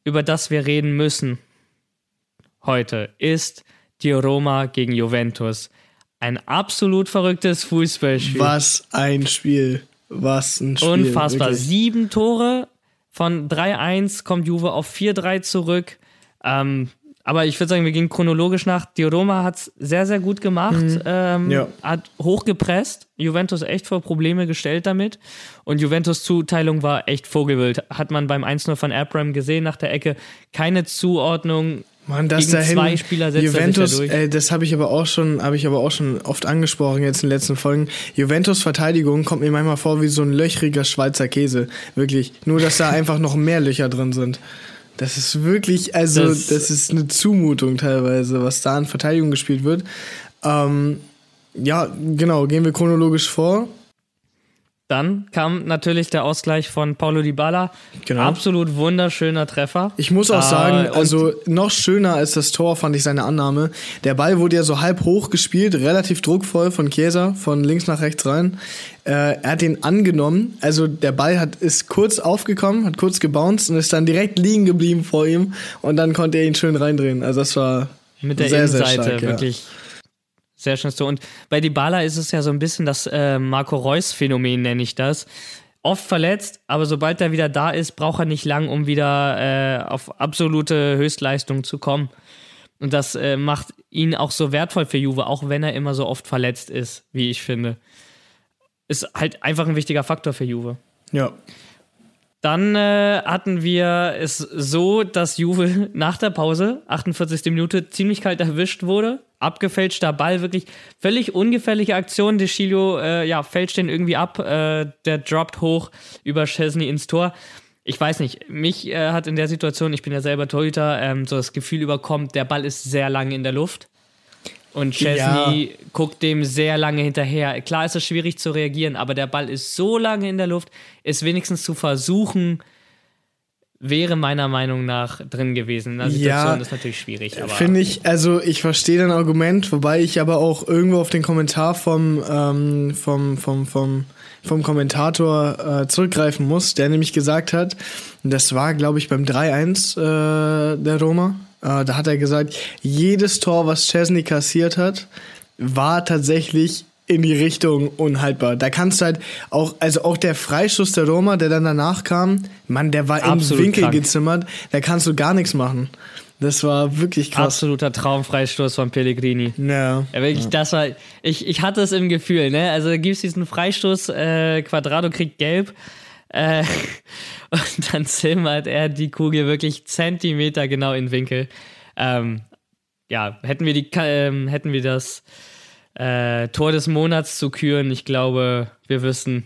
über das wir reden müssen heute, ist die Roma gegen Juventus. Ein absolut verrücktes Fußballspiel. Was ein Spiel. Was ein Spiel. Unfassbar. Wirklich. Sieben Tore von 3-1 kommt Juve auf 4-3 zurück. Ähm, aber ich würde sagen, wir gehen chronologisch nach. Die Roma hat es sehr, sehr gut gemacht, mhm. ähm, ja. hat hochgepresst, Juventus echt vor Probleme gestellt damit. Und Juventus Zuteilung war echt Vogelwild. Hat man beim 1-0 von Abram gesehen nach der Ecke. Keine Zuordnung. Mann, das gegen dahin, zwei Spieler setzt Juventus, er Ey, das habe ich aber auch schon, habe ich aber auch schon oft angesprochen jetzt in den letzten Folgen. Juventus Verteidigung kommt mir manchmal vor wie so ein löchriger Schweizer Käse, wirklich. Nur dass da einfach noch mehr Löcher drin sind. Das ist wirklich, also das, das, ist eine Zumutung teilweise, was da an Verteidigung gespielt wird. Ähm, ja, genau, gehen wir chronologisch vor. Dann kam natürlich der Ausgleich von Paulo Dybala. Genau. Absolut wunderschöner Treffer. Ich muss auch äh, sagen, also noch schöner als das Tor fand ich seine Annahme. Der Ball wurde ja so halb hoch gespielt, relativ druckvoll von Chiesa, von links nach rechts rein. Äh, er hat ihn angenommen. Also der Ball hat, ist kurz aufgekommen, hat kurz gebounced und ist dann direkt liegen geblieben vor ihm. Und dann konnte er ihn schön reindrehen. Also das war mit der sehr, Innenseite sehr stark, wirklich. Ja sehr schön so. Und bei Dybala ist es ja so ein bisschen das äh, Marco Reus-Phänomen, nenne ich das. Oft verletzt, aber sobald er wieder da ist, braucht er nicht lang, um wieder äh, auf absolute Höchstleistung zu kommen. Und das äh, macht ihn auch so wertvoll für Juve, auch wenn er immer so oft verletzt ist, wie ich finde. Ist halt einfach ein wichtiger Faktor für Juve. Ja. Dann äh, hatten wir es so, dass Juve nach der Pause, 48. Minute, ziemlich kalt erwischt wurde abgefälschter Ball, wirklich völlig ungefährliche Aktion. De Chilio, äh, ja, fälscht den irgendwie ab, äh, der droppt hoch über Chesney ins Tor. Ich weiß nicht, mich äh, hat in der Situation, ich bin ja selber Torhüter, ähm, so das Gefühl überkommt, der Ball ist sehr lange in der Luft. Und Chesney ja. guckt dem sehr lange hinterher. Klar ist es schwierig zu reagieren, aber der Ball ist so lange in der Luft, ist wenigstens zu versuchen, wäre meiner Meinung nach drin gewesen. In Situation ja, ist natürlich schwierig. Finde ich, also ich verstehe dein Argument, wobei ich aber auch irgendwo auf den Kommentar vom, ähm, vom, vom, vom, vom Kommentator äh, zurückgreifen muss, der nämlich gesagt hat, das war, glaube ich, beim 3-1 äh, der Roma, äh, da hat er gesagt, jedes Tor, was Chesney kassiert hat, war tatsächlich in die Richtung unhaltbar. Da kannst du halt auch, also auch der Freischuss der Roma, der dann danach kam, Mann, der war Absolut im Winkel krank. gezimmert, da kannst du gar nichts machen. Das war wirklich krass. Absoluter Traumfreistoß von Pellegrini. Ja. ja wirklich, ja. das war, ich, ich hatte es im Gefühl, ne? Also da gibt es diesen Freistoß, äh, Quadrado kriegt gelb. Äh, und dann zimmert er die Kugel wirklich Zentimeter genau in den Winkel. Ähm, ja, hätten wir die, ähm, hätten wir das äh, Tor des Monats zu küren. Ich glaube, wir wissen,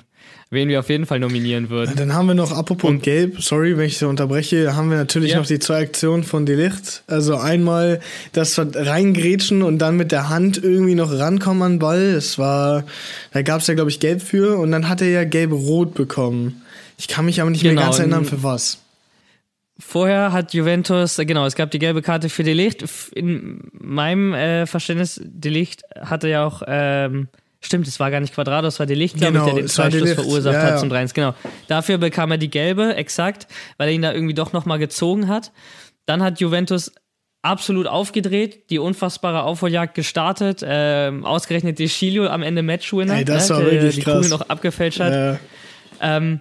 wen wir auf jeden Fall nominieren würden. Dann haben wir noch, apropos und, Gelb, sorry, wenn ich so unterbreche, haben wir natürlich ja. noch die zwei Aktionen von Delicht. Also einmal das Reingrätschen und dann mit der Hand irgendwie noch rankommen an den Ball. Das war, da gab es ja, glaube ich, Gelb für und dann hat er ja Gelb-Rot bekommen. Ich kann mich aber nicht genau, mehr ganz erinnern, für was. Vorher hat Juventus, äh, genau, es gab die gelbe Karte für Delicht. In meinem äh, Verständnis, Delicht hatte ja auch, ähm, stimmt, es war gar nicht Quadrado, es war Delicht, glaube genau, ich, der den Freistoß verursacht ja, hat zum 3 Genau. Dafür bekam er die gelbe, exakt, weil er ihn da irgendwie doch nochmal gezogen hat. Dann hat Juventus absolut aufgedreht, die unfassbare Aufholjagd gestartet, ähm, ausgerechnet die Chilio am Ende Matchwinner, Ey, das ne, war der, wirklich die krass. Kugel noch abgefälscht hat. Ja. Ähm,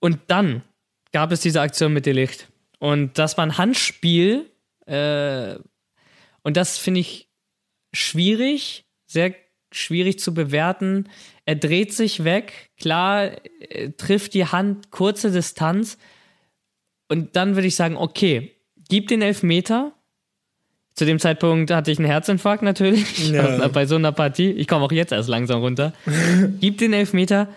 und dann gab es diese Aktion mit Delicht. Und das war ein Handspiel. Äh, und das finde ich schwierig, sehr schwierig zu bewerten. Er dreht sich weg, klar, äh, trifft die Hand, kurze Distanz. Und dann würde ich sagen, okay, gib den Elfmeter, Zu dem Zeitpunkt hatte ich einen Herzinfarkt natürlich Ja. bei so einer Partie. Ich komme auch jetzt erst langsam runter. Gibt den Elfmeter,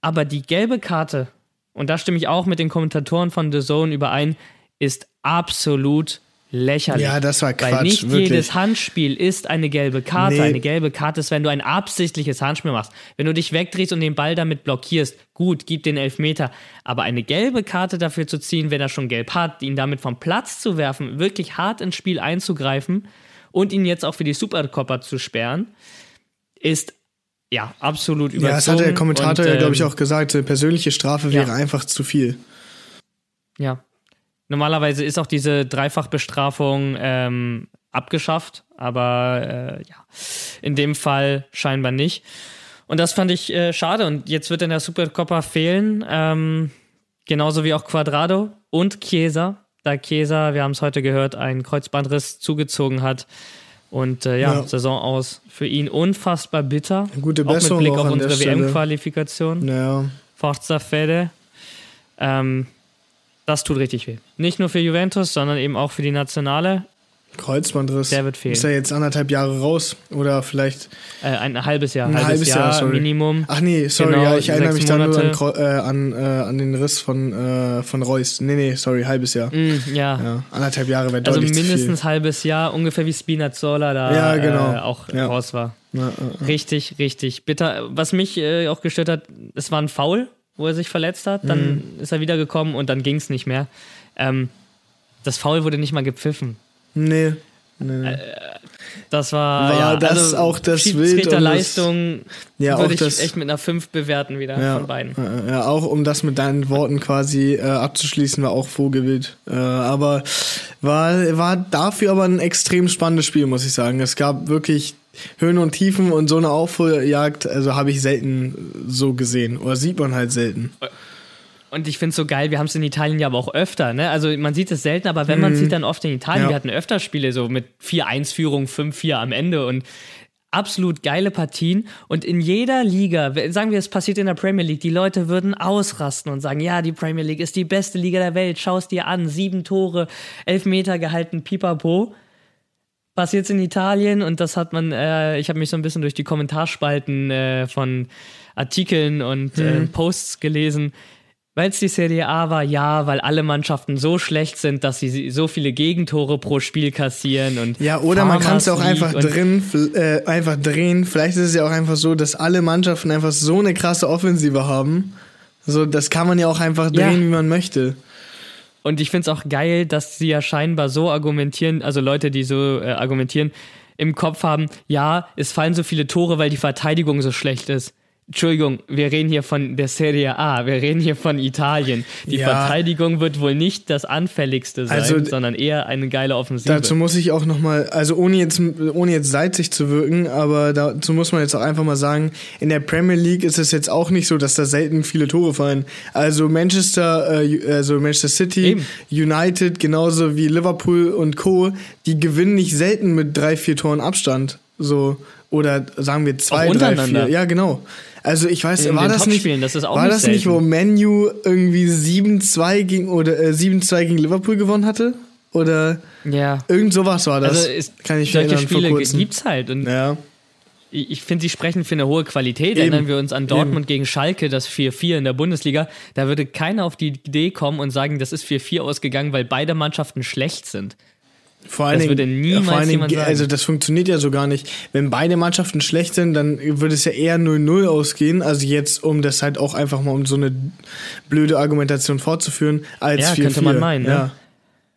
aber die gelbe Karte, und da stimme ich auch mit den Kommentatoren von The Zone überein, ist absolut lächerlich. Ja, das war Weil Quatsch, nicht wirklich. jedes Handspiel ist eine gelbe Karte. Nee. Eine gelbe Karte ist, wenn du ein absichtliches Handspiel machst. Wenn du dich wegdrehst und den Ball damit blockierst, gut, gib den Elfmeter. Aber eine gelbe Karte dafür zu ziehen, wenn er schon gelb hat, ihn damit vom Platz zu werfen, wirklich hart ins Spiel einzugreifen und ihn jetzt auch für die Supercopper zu sperren, ist ja absolut überzogen. Ja, das hat der Kommentator ja, glaube ich, ähm, auch gesagt. Persönliche Strafe wäre ja. einfach zu viel. Ja. Normalerweise ist auch diese Dreifachbestrafung ähm, abgeschafft, aber äh, ja, in dem Fall scheinbar nicht. Und das fand ich äh, schade. Und jetzt wird in der Supercoppa fehlen, ähm, genauso wie auch Quadrado und Chiesa. Da Chiesa, wir haben es heute gehört, einen Kreuzbandriss zugezogen hat. Und äh, ja, Ja. Saison aus für ihn unfassbar bitter. Gute auch mit Besserung Blick auch auf unsere. WM-Qualifikation. Ja. Forza Fede. Ähm, das tut richtig weh. Nicht nur für Juventus, sondern eben auch für die Nationale. Kreuzbandriss. Der wird fehlen. Ist er jetzt anderthalb Jahre raus? Oder vielleicht Äh, ein halbes Jahr. ein halbes Jahr, sorry. Minimum. Ach nee, sorry, Genau, ja, ich erinnere mich da nur an, Monate. Äh, an, äh, an den Riss von, äh, von Reus. Nee, nee, sorry, halbes Jahr. Mm, ja. Ja, anderthalb Jahre wäre Also deutlich mindestens halbes Jahr, ungefähr wie Spinazzola da Ja, genau. äh, auch Ja. raus war. Richtig, richtig bitter. Was mich äh, auch gestört hat, es war ein Foul, wo er sich verletzt hat. Dann Mhm. ist er wiedergekommen und dann ging es nicht mehr. Ähm, das Foul wurde nicht mal gepfiffen. Nee. nee, nee. Das war, War ja, das also auch das Wild Schiedsrichter und das- Leistung Ja, würde ich das- echt mit einer 5 bewerten wieder ja, von beiden. äh, ja, auch um das mit deinen Worten quasi äh, abzuschließen, war auch Vogelwild. Äh, aber war, war dafür aber ein extrem spannendes Spiel, muss ich sagen. Es gab wirklich Höhen und Tiefen und so eine Aufholjagd, also habe ich selten so gesehen. Oder sieht man halt selten. Und ich finde es so geil, wir haben es in Italien ja aber auch öfter, ne? Also man sieht es selten, aber wenn man sieht, dann oft in Italien. Mhm. Ja. Wir hatten öfter Spiele so mit 4-1-Führung, 5-4 am Ende und absolut geile Partien. Und in jeder Liga, sagen wir, es passiert in der Premier League, die Leute würden ausrasten und sagen, ja, die Premier League ist die beste Liga der Welt, schau es dir an, sieben Tore, elf Meter gehalten, pipapo. Passiert in Italien und das hat man, äh, ich habe mich so ein bisschen durch die Kommentarspalten äh, von Artikeln und Mhm. äh, Posts gelesen. Weil es die Serie A war, ja, weil alle Mannschaften so schlecht sind, dass sie so viele Gegentore pro Spiel kassieren und Ja, oder man kann es ja auch Farmers einfach drin, äh, einfach drehen. Vielleicht ist es ja auch einfach so, dass alle Mannschaften einfach so eine krasse Offensive haben. So, das kann man ja auch einfach Ja. drehen, wie man möchte. Und ich finde es auch geil, dass sie ja scheinbar so argumentieren, also Leute, die so äh, argumentieren, im Kopf haben, ja, es fallen so viele Tore, weil die Verteidigung so schlecht ist. Entschuldigung, wir reden hier von der Serie A, wir reden hier von Italien. Die Ja. Verteidigung wird wohl nicht das anfälligste sein, Also, sondern eher eine geile Offensive. Dazu muss ich auch nochmal, also ohne jetzt, ohne jetzt salzig zu wirken, aber dazu muss man jetzt auch einfach mal sagen, in der Premier League ist es jetzt auch nicht so, dass da selten viele Tore fallen. Also Manchester, äh, also Manchester City, Eben. United, genauso wie Liverpool und Co., die gewinnen nicht selten mit drei, vier Toren Abstand. So, oder sagen wir zwei, drei, vier. Ja, genau. Also ich weiß, In war das nicht, das ist auch war nicht das nicht, wo. Manu irgendwie 7-2 gegen oder äh, 7-2 gegen Liverpool gewonnen hatte? Oder ja. Irgend sowas war das. Also ist, Kann ich solche Spiele kurzem. gibt's halt. Und Ja. ich ich finde, sie sprechen für eine hohe Qualität. Eben. Erinnern wir uns an Dortmund gegen Schalke, das 4-4 in der Bundesliga. Da würde keiner auf die Idee kommen und sagen, das ist 4-4 ausgegangen, weil beide Mannschaften schlecht sind. Vor allen Das Dingen, würde niemals vor allen Dingen, jemand sagen. also das funktioniert ja so gar nicht. Wenn beide Mannschaften schlecht sind, dann würde es ja eher 0-0 ausgehen. Also jetzt, um das halt auch einfach mal um so eine blöde Argumentation fortzuführen, als Ja, 4-4. könnte man meinen, ne? Ja.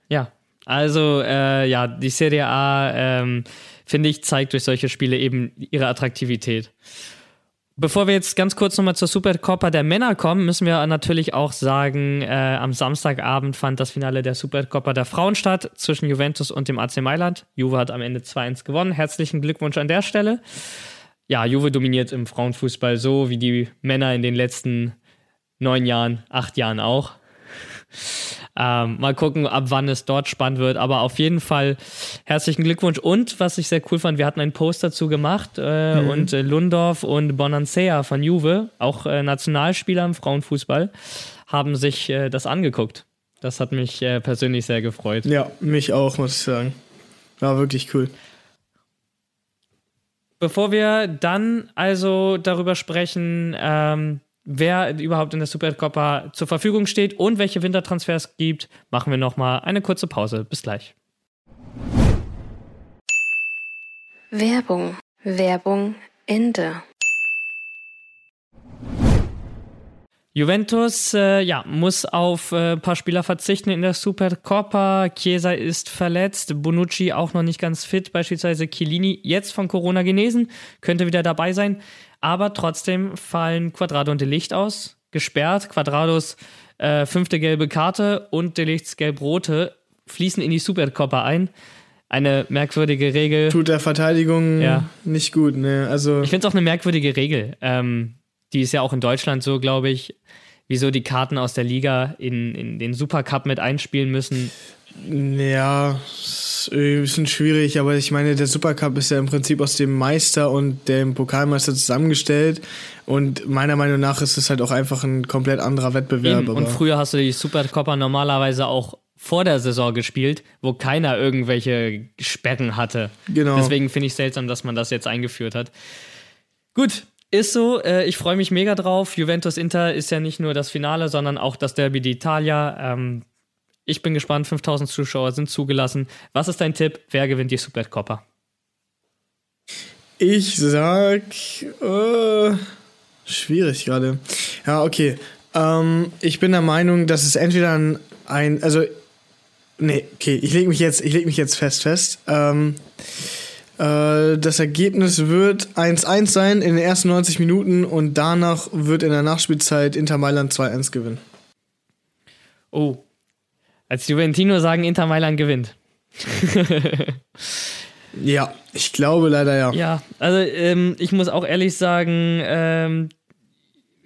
Ja, also äh, ja, die Serie A, ähm, finde ich, zeigt durch solche Spiele eben ihre Attraktivität. Bevor wir jetzt ganz kurz nochmal zur Supercoppa der Männer kommen, müssen wir natürlich auch sagen, äh, am Samstagabend fand das Finale der Supercoppa der Frauen statt zwischen Juventus und dem AC Mailand. Juve hat am Ende 2-1 gewonnen. Herzlichen Glückwunsch an der Stelle. Ja, Juve dominiert im Frauenfußball so wie die Männer in den letzten neun Jahren, acht Jahren auch. Ähm, mal gucken, ab wann es dort spannend wird. Aber auf jeden Fall herzlichen Glückwunsch. Und was ich sehr cool fand, wir hatten ein Post dazu gemacht äh, und äh, Lundorf und Bonansea von Juve, auch äh, Nationalspieler im Frauenfußball, haben sich äh, das angeguckt. Das hat mich äh, persönlich sehr gefreut. ja, mich auch, muss ich sagen. War wirklich cool. Bevor wir dann also darüber sprechen, ähm, wer überhaupt in der Supercoppa zur Verfügung steht und welche Wintertransfers gibt, machen wir nochmal eine kurze Pause. Bis gleich. Werbung. Werbung Ende. Juventus äh, ja, muss auf äh, ein paar Spieler verzichten in der Supercoppa. Chiesa ist verletzt, Bonucci auch noch nicht ganz fit, beispielsweise Chiellini jetzt von Corona genesen, könnte wieder dabei sein. Aber trotzdem fallen Quadrado und Delicht aus, gesperrt. Quadrados äh, fünfte gelbe Karte und Delichts gelb-rote fließen in die Supercoppa ein. Eine merkwürdige Regel. Tut der Verteidigung Ja. nicht gut, ne? Also. Ich finde es auch eine merkwürdige Regel. Ähm, die ist ja auch in Deutschland so, glaube ich, wieso die Karten aus der Liga in, in den Supercup mit einspielen müssen. Ja, ist irgendwie ein bisschen schwierig, aber ich meine, der Supercup ist ja im Prinzip aus dem Meister und dem Pokalmeister zusammengestellt. Und meiner Meinung nach ist es halt auch einfach ein komplett anderer Wettbewerb. Eben. Und früher hast du die Supercopper normalerweise auch vor der Saison gespielt, wo keiner irgendwelche Sperren hatte. Genau. Deswegen finde ich seltsam, dass man das jetzt eingeführt hat. Gut, ist so. Äh, ich freue mich mega drauf. Juventus Inter ist ja nicht nur das Finale, sondern auch das Derby d'Italia. Ähm, ich bin gespannt. 5000 Zuschauer sind zugelassen. Was ist dein Tipp? Wer gewinnt die Supercoppa? Ich sag. Äh, schwierig gerade. Ja, okay. Ähm, ich bin der Meinung, dass es entweder ein. ein also. Nee, okay, ich lege mich, jetzt- ich leg mich jetzt fest fest. Ähm, äh, das Ergebnis wird 1-1 sein in den ersten 90 Minuten und danach wird in der Nachspielzeit Inter Mailand 2-1 gewinnen. Oh. Als Juventino sagen, Inter Mailand gewinnt. Ja, ich glaube leider ja. Ja, also ähm, ich muss auch ehrlich sagen, ähm,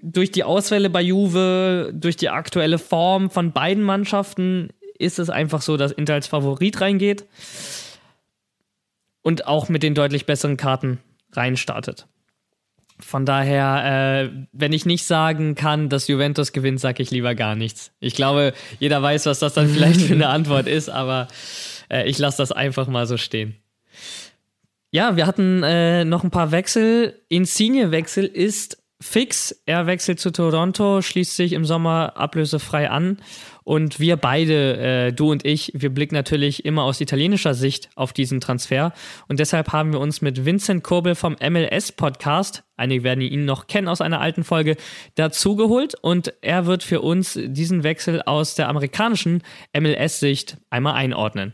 durch die Ausfälle bei Juve, durch die aktuelle Form von beiden Mannschaften ist es einfach so, dass Inter als Favorit reingeht und auch mit den deutlich besseren Karten reinstartet. Von daher, äh, wenn ich nicht sagen kann, dass Juventus gewinnt, sage ich lieber gar nichts. Ich glaube, jeder weiß, was das dann vielleicht für eine Antwort ist, aber äh, ich lasse das einfach mal so stehen. Ja, wir hatten äh, noch ein paar Wechsel. Insigne-Wechsel ist fix. Er wechselt zu Toronto, schließt sich im Sommer ablösefrei an. Und wir beide, äh, du und ich, wir blicken natürlich immer aus italienischer Sicht auf diesen Transfer. Und deshalb haben wir uns mit Vincent Kurbel vom MLS-Podcast, einige werden ihn noch kennen aus einer alten Folge, dazugeholt. Und er wird für uns diesen Wechsel aus der amerikanischen MLS-Sicht einmal einordnen.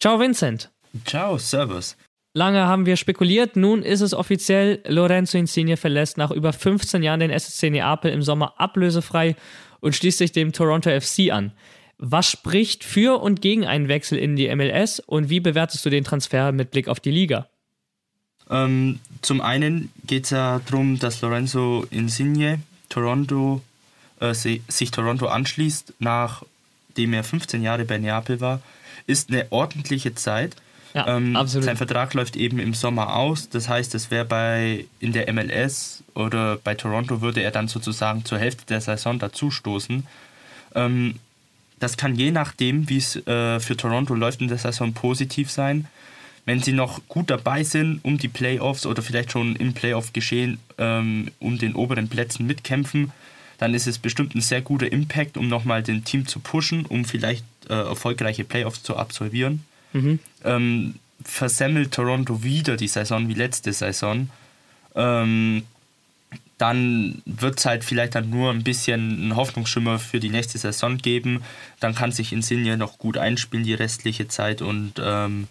Ciao, Vincent. Ciao, Servus. Lange haben wir spekuliert, nun ist es offiziell, Lorenzo Insigne verlässt nach über 15 Jahren den SSC Neapel im Sommer ablösefrei und schließt sich dem Toronto FC an. Was spricht für und gegen einen Wechsel in die MLS und wie bewertest du den Transfer mit Blick auf die Liga? Ähm, zum einen geht es ja darum, dass Lorenzo Insigne Toronto, äh, si- sich Toronto anschließt, nachdem er 15 Jahre bei Neapel war. Ist eine ordentliche Zeit. Ja, Ähm, absolut. Sein Vertrag läuft eben im Sommer aus. Das heißt, es wäre bei in der MLS oder bei Toronto würde er dann sozusagen zur Hälfte der Saison dazustoßen. Ähm, das kann je nachdem, wie es äh, für Toronto läuft in der Saison, positiv sein. Wenn sie noch gut dabei sind, um die Playoffs oder vielleicht schon im Playoff geschehen, ähm, um den oberen Plätzen mitkämpfen, dann ist es bestimmt ein sehr guter Impact, um nochmal den Team zu pushen, um vielleicht äh, erfolgreiche Playoffs zu absolvieren ähm, versemmelt Toronto wieder die Saison wie letzte Saison, ähm, dann wird es halt vielleicht dann nur ein bisschen einen Hoffnungsschimmer für die nächste Saison geben. Dann kann sich Insigne noch gut einspielen die restliche Zeit und ähm,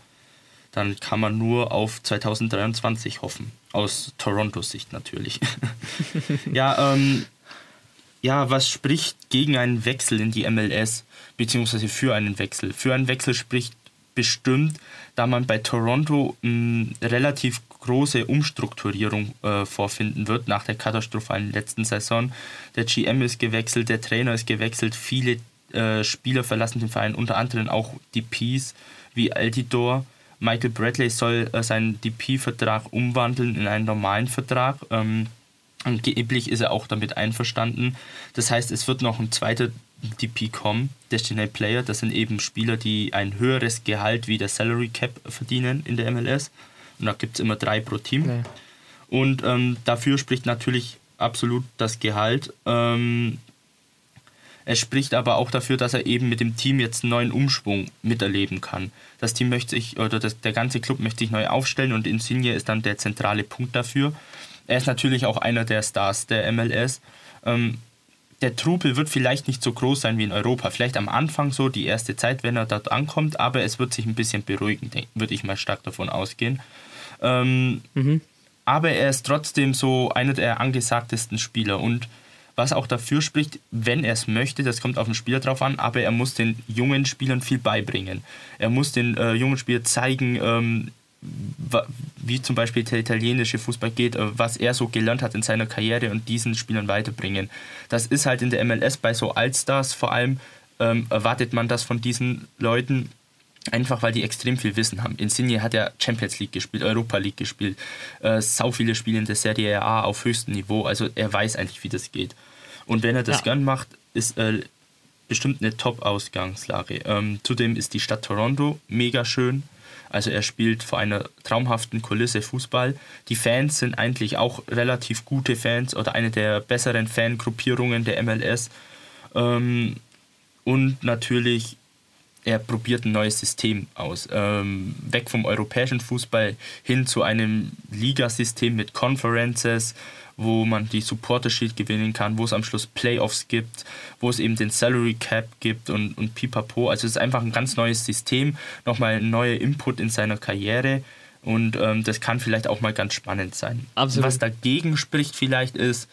dann kann man nur auf 2023 hoffen. Aus Torontos Sicht natürlich. ja, ähm, ja, was spricht gegen einen Wechsel in die MLS, beziehungsweise für einen Wechsel? Für einen Wechsel spricht bestimmt, da man bei Toronto eine relativ große Umstrukturierung äh, vorfinden wird nach der katastrophalen letzten Saison. Der GM ist gewechselt, der Trainer ist gewechselt, viele äh, Spieler verlassen den Verein, unter anderem auch DPs wie Altidor. Michael Bradley soll äh, seinen DP-Vertrag umwandeln in einen normalen Vertrag. Ähm, Angeblich ist er auch damit einverstanden. Das heißt, es wird noch ein zweiter DP kommen, Designated Player. Das sind eben Spieler, die ein höheres Gehalt wie der Salary Cap verdienen in der MLS. Und da gibt es immer drei pro Team. Okay. Und ähm, dafür spricht natürlich absolut das Gehalt. Ähm, es spricht aber auch dafür, dass er eben mit dem Team jetzt einen neuen Umschwung miterleben kann. Das Team möchte sich, oder das, der ganze Club möchte sich neu aufstellen und Insigne ist dann der zentrale Punkt dafür. Er ist natürlich auch einer der Stars der MLS. Ähm, der Trubel wird vielleicht nicht so groß sein wie in Europa. Vielleicht am Anfang so, die erste Zeit, wenn er dort ankommt, aber es wird sich ein bisschen beruhigen, würde ich mal stark davon ausgehen. Ähm, mhm. Aber er ist trotzdem so einer der angesagtesten Spieler und was auch dafür spricht, wenn er es möchte, das kommt auf den Spieler drauf an, aber er muss den jungen Spielern viel beibringen. Er muss den äh, jungen Spielern zeigen, ähm, wie zum Beispiel der italienische Fußball geht, äh, was er so gelernt hat in seiner Karriere und diesen Spielern weiterbringen. Das ist halt in der MLS bei so Allstars vor allem, ähm, erwartet man das von diesen Leuten, Einfach weil die extrem viel Wissen haben. Insigne hat ja Champions League gespielt, Europa League gespielt, äh, sau viele Spiele in der Serie A auf höchstem Niveau. Also er weiß eigentlich, wie das geht. Und wenn er das ja. gern macht, ist äh, bestimmt eine Top-Ausgangslage. Ähm, zudem ist die Stadt Toronto mega schön. Also er spielt vor einer traumhaften Kulisse Fußball. Die Fans sind eigentlich auch relativ gute Fans oder eine der besseren Fangruppierungen der MLS. Ähm, und natürlich er probiert ein neues System aus. Ähm, weg vom europäischen Fußball hin zu einem Ligasystem mit Conferences, wo man die Supporter Shield gewinnen kann, wo es am Schluss Playoffs gibt, wo es eben den Salary Cap gibt und, und pipapo. Also es ist einfach ein ganz neues System, nochmal ein neuer Input in seiner Karriere. Und ähm, das kann vielleicht auch mal ganz spannend sein. Absolut. Was dagegen spricht vielleicht ist,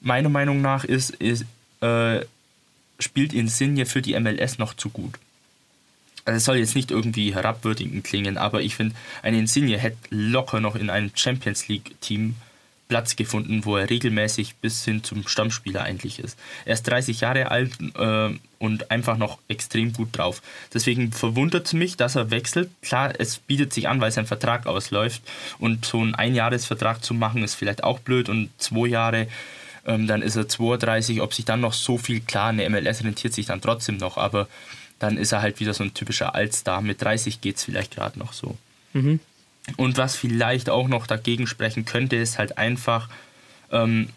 meiner Meinung nach ist, ist äh, spielt Insigne für die MLS noch zu gut also es soll jetzt nicht irgendwie herabwürdigend klingen, aber ich finde, ein Insigne hätte locker noch in einem Champions League-Team Platz gefunden, wo er regelmäßig bis hin zum Stammspieler eigentlich ist. Er ist 30 Jahre alt äh, und einfach noch extrem gut drauf. Deswegen verwundert es mich, dass er wechselt. Klar, es bietet sich an, weil sein Vertrag ausläuft und so einen Einjahresvertrag zu machen ist vielleicht auch blöd und zwei Jahre, ähm, dann ist er 32. Ob sich dann noch so viel, klar, eine MLS rentiert sich dann trotzdem noch, aber dann ist er halt wieder so ein typischer Altstar. Mit 30 geht es vielleicht gerade noch so. Mhm. Und was vielleicht auch noch dagegen sprechen könnte, ist halt einfach, ähm,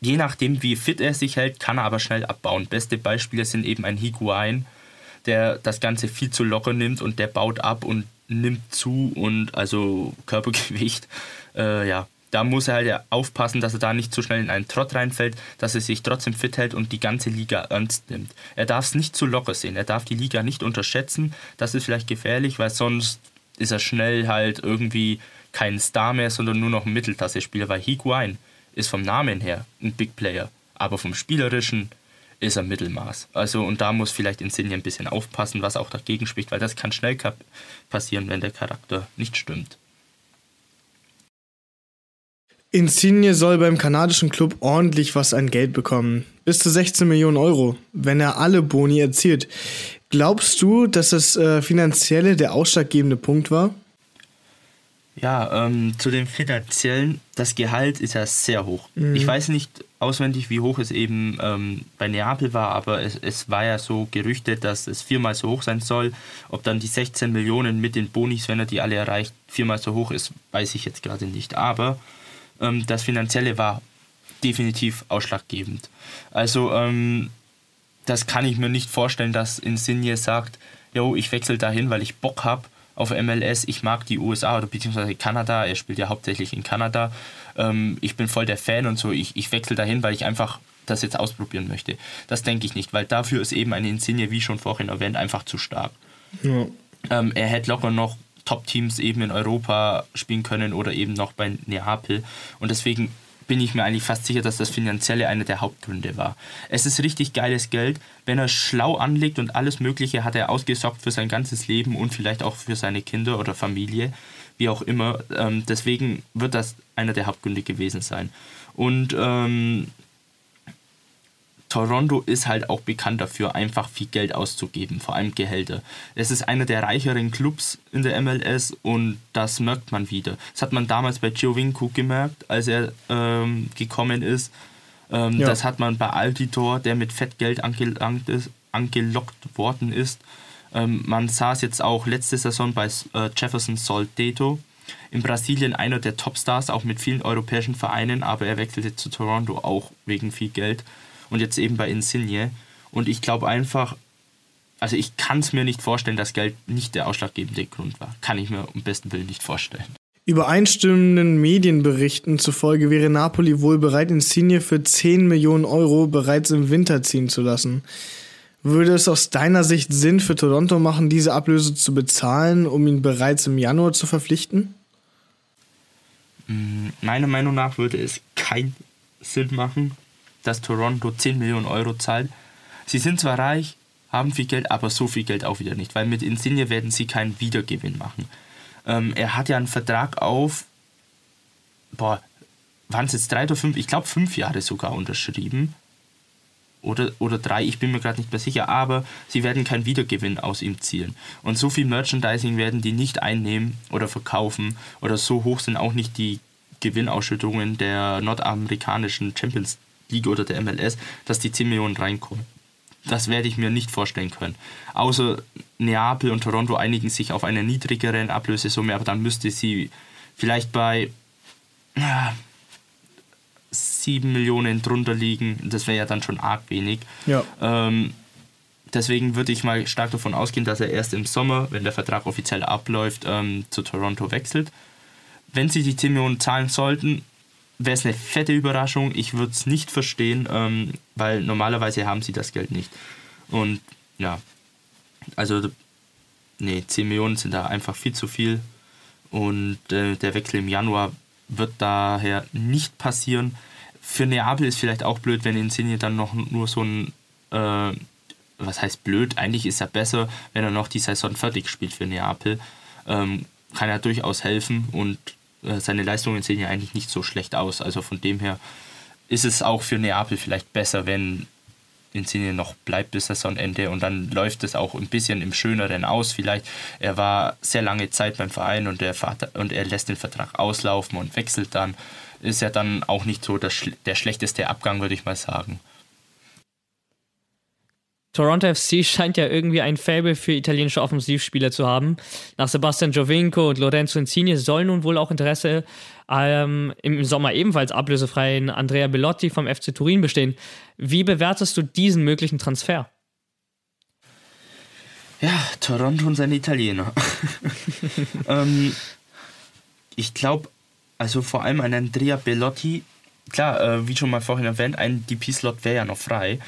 je nachdem, wie fit er sich hält, kann er aber schnell abbauen. Beste Beispiele sind eben ein Higuain, der das Ganze viel zu locker nimmt und der baut ab und nimmt zu und also Körpergewicht, äh, ja, da muss er halt aufpassen, dass er da nicht zu schnell in einen Trott reinfällt, dass er sich trotzdem fit hält und die ganze Liga ernst nimmt. Er darf es nicht zu locker sehen, er darf die Liga nicht unterschätzen. Das ist vielleicht gefährlich, weil sonst ist er schnell halt irgendwie kein Star mehr, sondern nur noch ein Mittelklasse-Spieler, weil Higuain ist vom Namen her ein Big Player, aber vom Spielerischen ist er Mittelmaß. Also und da muss vielleicht Insigne ein bisschen aufpassen, was auch dagegen spricht, weil das kann schnell passieren, wenn der Charakter nicht stimmt. Insigne soll beim kanadischen Club ordentlich was an Geld bekommen. Bis zu 16 Millionen Euro, wenn er alle Boni erzielt. Glaubst du, dass das äh, Finanzielle der ausschlaggebende Punkt war? Ja, ähm, zu dem finanziellen, das Gehalt ist ja sehr hoch. Mhm. Ich weiß nicht auswendig, wie hoch es eben ähm, bei Neapel war, aber es, es war ja so gerüchtet, dass es viermal so hoch sein soll. Ob dann die 16 Millionen mit den Bonis, wenn er die alle erreicht, viermal so hoch ist, weiß ich jetzt gerade nicht. Aber ähm, das Finanzielle war definitiv ausschlaggebend. Also ähm, das kann ich mir nicht vorstellen, dass Insigne sagt, yo, ich wechsle dahin, weil ich Bock habe auf MLS, ich mag die USA oder beziehungsweise Kanada, er spielt ja hauptsächlich in Kanada, ähm, ich bin voll der Fan und so, ich, ich wechsle dahin, weil ich einfach das jetzt ausprobieren möchte. Das denke ich nicht, weil dafür ist eben eine Insigne, wie schon vorhin erwähnt, einfach zu stark. Ja. Ähm, er hätte locker noch Top-Teams eben in Europa spielen können oder eben noch bei Neapel. Und deswegen bin ich mir eigentlich fast sicher, dass das Finanzielle einer der Hauptgründe war. Es ist richtig geiles Geld. Wenn er schlau anlegt und alles Mögliche hat er ausgesorgt für sein ganzes Leben und vielleicht auch für seine Kinder oder Familie, wie auch immer. Ähm, deswegen wird das einer der Hauptgründe gewesen sein. Und ähm, Toronto ist halt auch bekannt dafür, einfach viel Geld auszugeben, vor allem Gehälter. Es ist einer der reicheren Clubs in der MLS und das merkt man wieder. Das hat man damals bei Giovinco gemerkt, als er ähm, gekommen ist. Ähm, Ja. Das hat man bei Altidor, der mit Fettgeld angelangt ist, angelockt worden ist. Ähm, man sah es jetzt auch letzte Saison bei äh, Jefferson Soldeto. In Brasilien einer der Topstars, auch mit vielen europäischen Vereinen, aber er wechselte zu Toronto auch wegen viel Geld. Und jetzt eben bei Insigne. Und ich glaube einfach, also ich kann es mir nicht vorstellen, dass Geld nicht der ausschlaggebende Grund war. Kann ich mir um besten Willen nicht vorstellen. Übereinstimmenden Medienberichten zufolge wäre Napoli wohl bereit, Insigne für 10 Millionen Euro bereits im Winter ziehen zu lassen. Würde es aus deiner Sicht Sinn für Toronto machen, diese Ablöse zu bezahlen, um ihn bereits im Januar zu verpflichten? Meiner Meinung nach würde es keinen Sinn machen, dass Toronto 10 Millionen Euro zahlt. Sie sind zwar reich, haben viel Geld, aber so viel Geld auch wieder nicht, weil mit Insigne werden sie keinen Wiedergewinn machen. Ähm, er hat ja einen Vertrag auf, boah, waren es jetzt drei oder fünf? Ich glaube fünf Jahre sogar unterschrieben. Oder, oder drei, ich bin mir gerade nicht mehr sicher, aber sie werden keinen Wiedergewinn aus ihm zielen. Und so viel Merchandising werden die nicht einnehmen oder verkaufen oder so hoch sind auch nicht die Gewinnausschüttungen der nordamerikanischen Champions League oder der MLS, dass die 10 Millionen reinkommen. Das werde ich mir nicht vorstellen können. Außer Neapel und Toronto einigen sich auf eine niedrigere Ablösesumme, aber dann müsste sie vielleicht bei ah, 7 Millionen drunter liegen. Das wäre ja dann schon arg wenig. Ja. Ähm, deswegen würde ich mal stark davon ausgehen, dass er erst im Sommer, wenn der Vertrag offiziell abläuft, ähm, zu Toronto wechselt. Wenn sie die 10 Millionen zahlen sollten, wäre es eine fette Überraschung. Ich würde es nicht verstehen, ähm, weil normalerweise haben sie das Geld nicht. Und ja, also nee, 10 Millionen sind da einfach viel zu viel. Und äh, der Wechsel im Januar wird daher nicht passieren. Für Neapel ist vielleicht auch blöd, wenn Insigne dann noch nur so ein, äh, was heißt blöd, eigentlich ist er besser, wenn er noch die Saison fertig spielt für Neapel. Ähm, kann er durchaus helfen und seine Leistungen sehen ja eigentlich nicht so schlecht aus. Also von dem her ist es auch für Neapel vielleicht besser, wenn Insigne noch bleibt bis Saisonende und dann läuft es auch ein bisschen im Schöneren aus. Vielleicht er war sehr lange Zeit beim Verein und der Vater und er lässt den Vertrag auslaufen und wechselt dann. Ist ja dann auch nicht so der, der schlechteste Abgang, würde ich mal sagen. Toronto FC scheint ja irgendwie ein Faible für italienische Offensivspieler zu haben. Nach Sebastian Giovinco und Lorenzo Insigne soll nun wohl auch Interesse ähm, im Sommer ebenfalls ablösefreien Andrea Bellotti vom FC Turin bestehen. Wie bewertest du diesen möglichen Transfer? Ja, Toronto und seine Italiener. ähm, ich glaube, also vor allem ein Andrea Bellotti, klar, äh, wie schon mal vorhin erwähnt, ein DP-Slot wäre ja noch frei.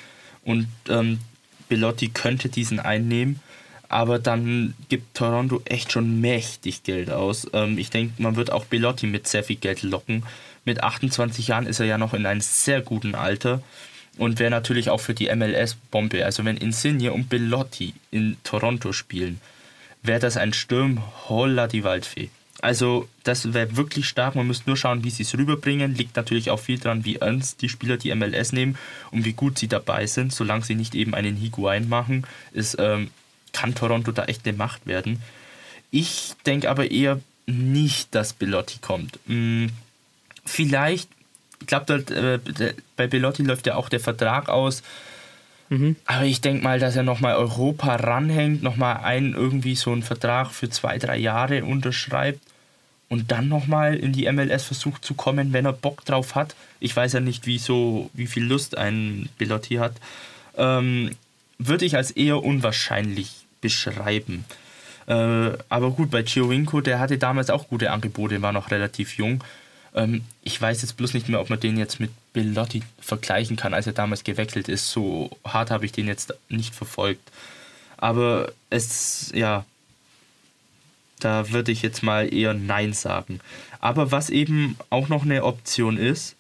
Und ähm, Bellotti könnte diesen einnehmen, aber dann gibt Toronto echt schon mächtig Geld aus. Ähm, ich denke, man wird auch Bellotti mit sehr viel Geld locken. Mit 28 Jahren ist er ja noch in einem sehr guten Alter und wäre natürlich auch für die MLS Bombe. Also wenn Insigne und Bellotti in Toronto spielen, wäre das ein Sturm holla die Waldfee. Also das wäre wirklich stark. Man müsste nur schauen, wie sie es rüberbringen. Liegt natürlich auch viel dran, wie ernst die Spieler die MLS nehmen und wie gut sie dabei sind. Solange sie nicht eben einen Higuain machen, ist, ähm, kann Toronto da echt eine Macht werden. Ich denke aber eher nicht, dass Bellotti kommt. Hm, vielleicht, ich glaube, äh, bei Bellotti läuft ja auch der Vertrag aus. Aber ich denke mal, dass er nochmal Europa ranhängt, nochmal einen irgendwie so einen Vertrag für zwei, drei Jahre unterschreibt und dann nochmal in die MLS versucht zu kommen, wenn er Bock drauf hat. Ich weiß ja nicht, wie, so, wie viel Lust ein Bellotti hat. Ähm, würde ich als eher unwahrscheinlich beschreiben. Äh, aber gut, bei Giovinco, der hatte damals auch gute Angebote, war noch relativ jung. Ähm, ich weiß jetzt bloß nicht mehr, ob man den jetzt mit Bellotti vergleichen kann, als er damals gewechselt ist. So hart habe ich den jetzt nicht verfolgt. Aber es, ja, da würde ich jetzt mal eher Nein sagen. Aber was eben auch noch eine Option ist,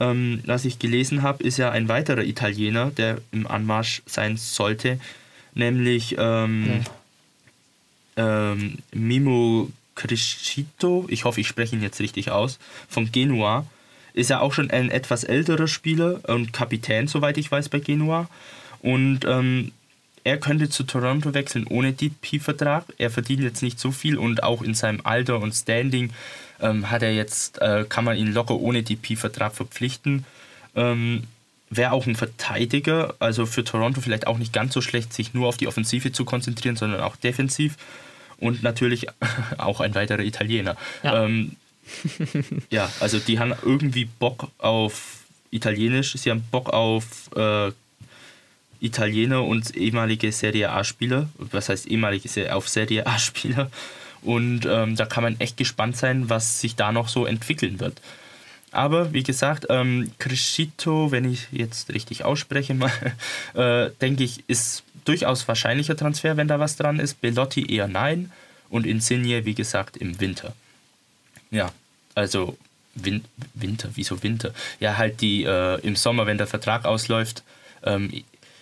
ähm, was ich gelesen habe, ist ja ein weiterer Italiener, der im Anmarsch sein sollte, nämlich ähm, ähm, Mimo Crescito, ich hoffe, ich spreche ihn jetzt richtig aus, von Genua. Ist ja auch schon ein etwas älterer Spieler und Kapitän, soweit ich weiß, bei Genua. Und ähm, er könnte zu Toronto wechseln ohne DP-Vertrag. Er verdient jetzt nicht so viel und auch in seinem Alter und Standing ähm, hat er jetzt, äh, kann man ihn locker ohne DP-Vertrag verpflichten. Ähm, wäre auch ein Verteidiger, also für Toronto vielleicht auch nicht ganz so schlecht, sich nur auf die Offensive zu konzentrieren, sondern auch defensiv. Und natürlich auch ein weiterer Italiener. Ja. Ähm, ja, also die haben irgendwie Bock auf Italienisch, sie haben Bock auf äh, Italiener und ehemalige Serie A-Spieler. Was heißt ehemalige auf Serie A-Spieler? Und ähm, da kann man echt gespannt sein, was sich da noch so entwickeln wird. Aber wie gesagt, ähm, Crescito, wenn ich jetzt richtig ausspreche, mal, äh, denke ich, ist durchaus wahrscheinlicher Transfer, wenn da was dran ist. Bellotti eher nein und Insigne, wie gesagt, im Winter. Ja, also Win Winter, wieso Winter? Ja, halt die äh, im Sommer, wenn der Vertrag ausläuft. Ähm,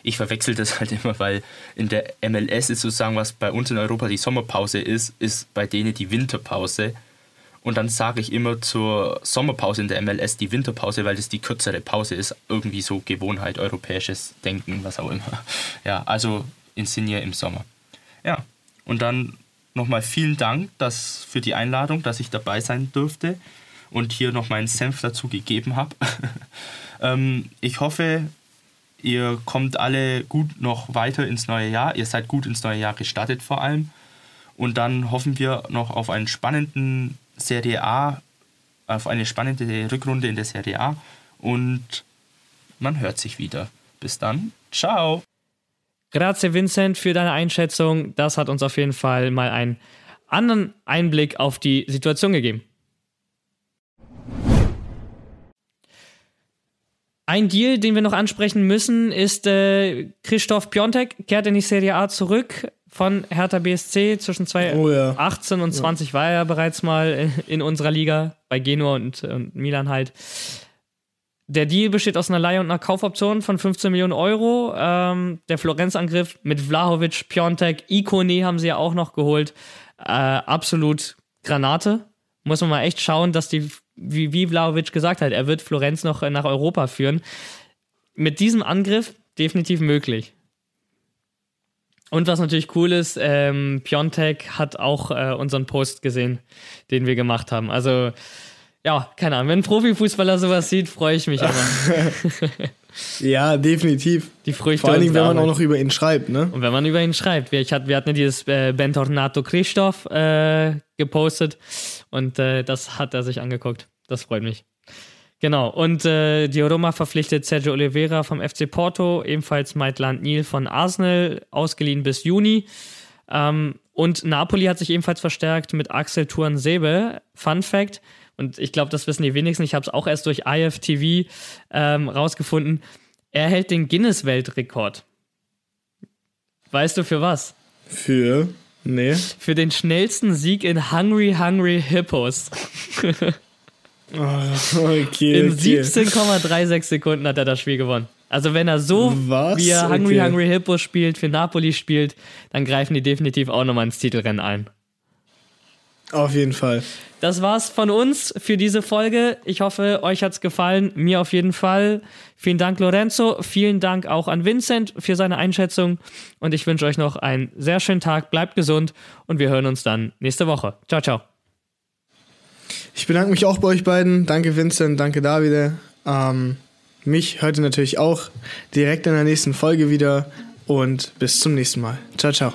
ich verwechsel das halt immer, weil in der MLS ist sozusagen, was bei uns in Europa die Sommerpause ist, ist bei denen die Winterpause. Und dann sage ich immer zur Sommerpause in der MLS die Winterpause, weil das die kürzere Pause ist. Irgendwie so Gewohnheit, europäisches Denken, was auch immer. Ja, also Insigne im Sommer. Ja, und dann nochmal vielen Dank dass, für die Einladung, dass ich dabei sein durfte und hier noch meinen Senf dazu gegeben habe. ähm, ich hoffe, ihr kommt alle gut noch weiter ins neue Jahr. Ihr seid gut ins neue Jahr gestartet vor allem. Und dann hoffen wir noch auf einen spannenden Serie A, auf eine spannende Rückrunde in der Serie A. Und man hört sich wieder. Bis dann. Ciao. Grazie, Vincent, für deine Einschätzung. Das hat uns auf jeden Fall mal einen anderen Einblick auf die Situation gegeben. Ein Deal, den wir noch ansprechen müssen, ist äh, Christoph Piontek kehrt in die Serie A zurück von Hertha BSC. Zwischen 2018 oh ja. und 20 ja. war er bereits mal in unserer Liga, bei Genua und, und Milan halt. Der Deal besteht aus einer Leihe und einer Kaufoption von 15 Millionen Euro. Ähm, der Florenzangriff mit Vlahovic, Piontek, Ikone haben sie ja auch noch geholt. Äh, absolut Granate. Muss man mal echt schauen, dass die, wie, wie Vlahovic gesagt hat, er wird Florenz noch nach Europa führen. Mit diesem Angriff definitiv möglich. Und was natürlich cool ist, ähm, Piontek hat auch äh, unseren Post gesehen, den wir gemacht haben. Also ja, keine Ahnung, wenn ein Profifußballer sowas sieht, freue ich mich immer. ja, definitiv. Die Früchte. Vor allen Dingen, wenn man auch noch über ihn schreibt, ne? Und wenn man über ihn schreibt. Wir, ich hat, wir hatten ja dieses äh, Bentornato Christoph äh, gepostet und äh, das hat er sich angeguckt. Das freut mich. Genau, und äh, die Roma verpflichtet Sergio Oliveira vom FC Porto, ebenfalls Maitland Nil von Arsenal, ausgeliehen bis Juni. Ähm, und Napoli hat sich ebenfalls verstärkt mit Axel Tuan-Sebe. Fun Fact, und ich glaube, das wissen die wenigsten, ich habe es auch erst durch IFTV ähm, rausgefunden, er hält den Guinness-Weltrekord. Weißt du für was? Für? Nee. Für den schnellsten Sieg in Hungry Hungry Hippos. oh, okay, in okay. 17,36 Sekunden hat er das Spiel gewonnen. Also wenn er so Was? wie er Hungry okay. Hungry Hippos spielt, für Napoli spielt, dann greifen die definitiv auch nochmal ins Titelrennen ein. Auf jeden Fall. Das war's von uns für diese Folge. Ich hoffe, euch hat's gefallen. Mir auf jeden Fall. Vielen Dank, Lorenzo. Vielen Dank auch an Vincent für seine Einschätzung. Und ich wünsche euch noch einen sehr schönen Tag. Bleibt gesund und wir hören uns dann nächste Woche. Ciao, ciao. Ich bedanke mich auch bei euch beiden. Danke, Vincent. Danke, Davide. Ähm, mich heute natürlich auch direkt in der nächsten Folge wieder. Und bis zum nächsten Mal. Ciao, ciao.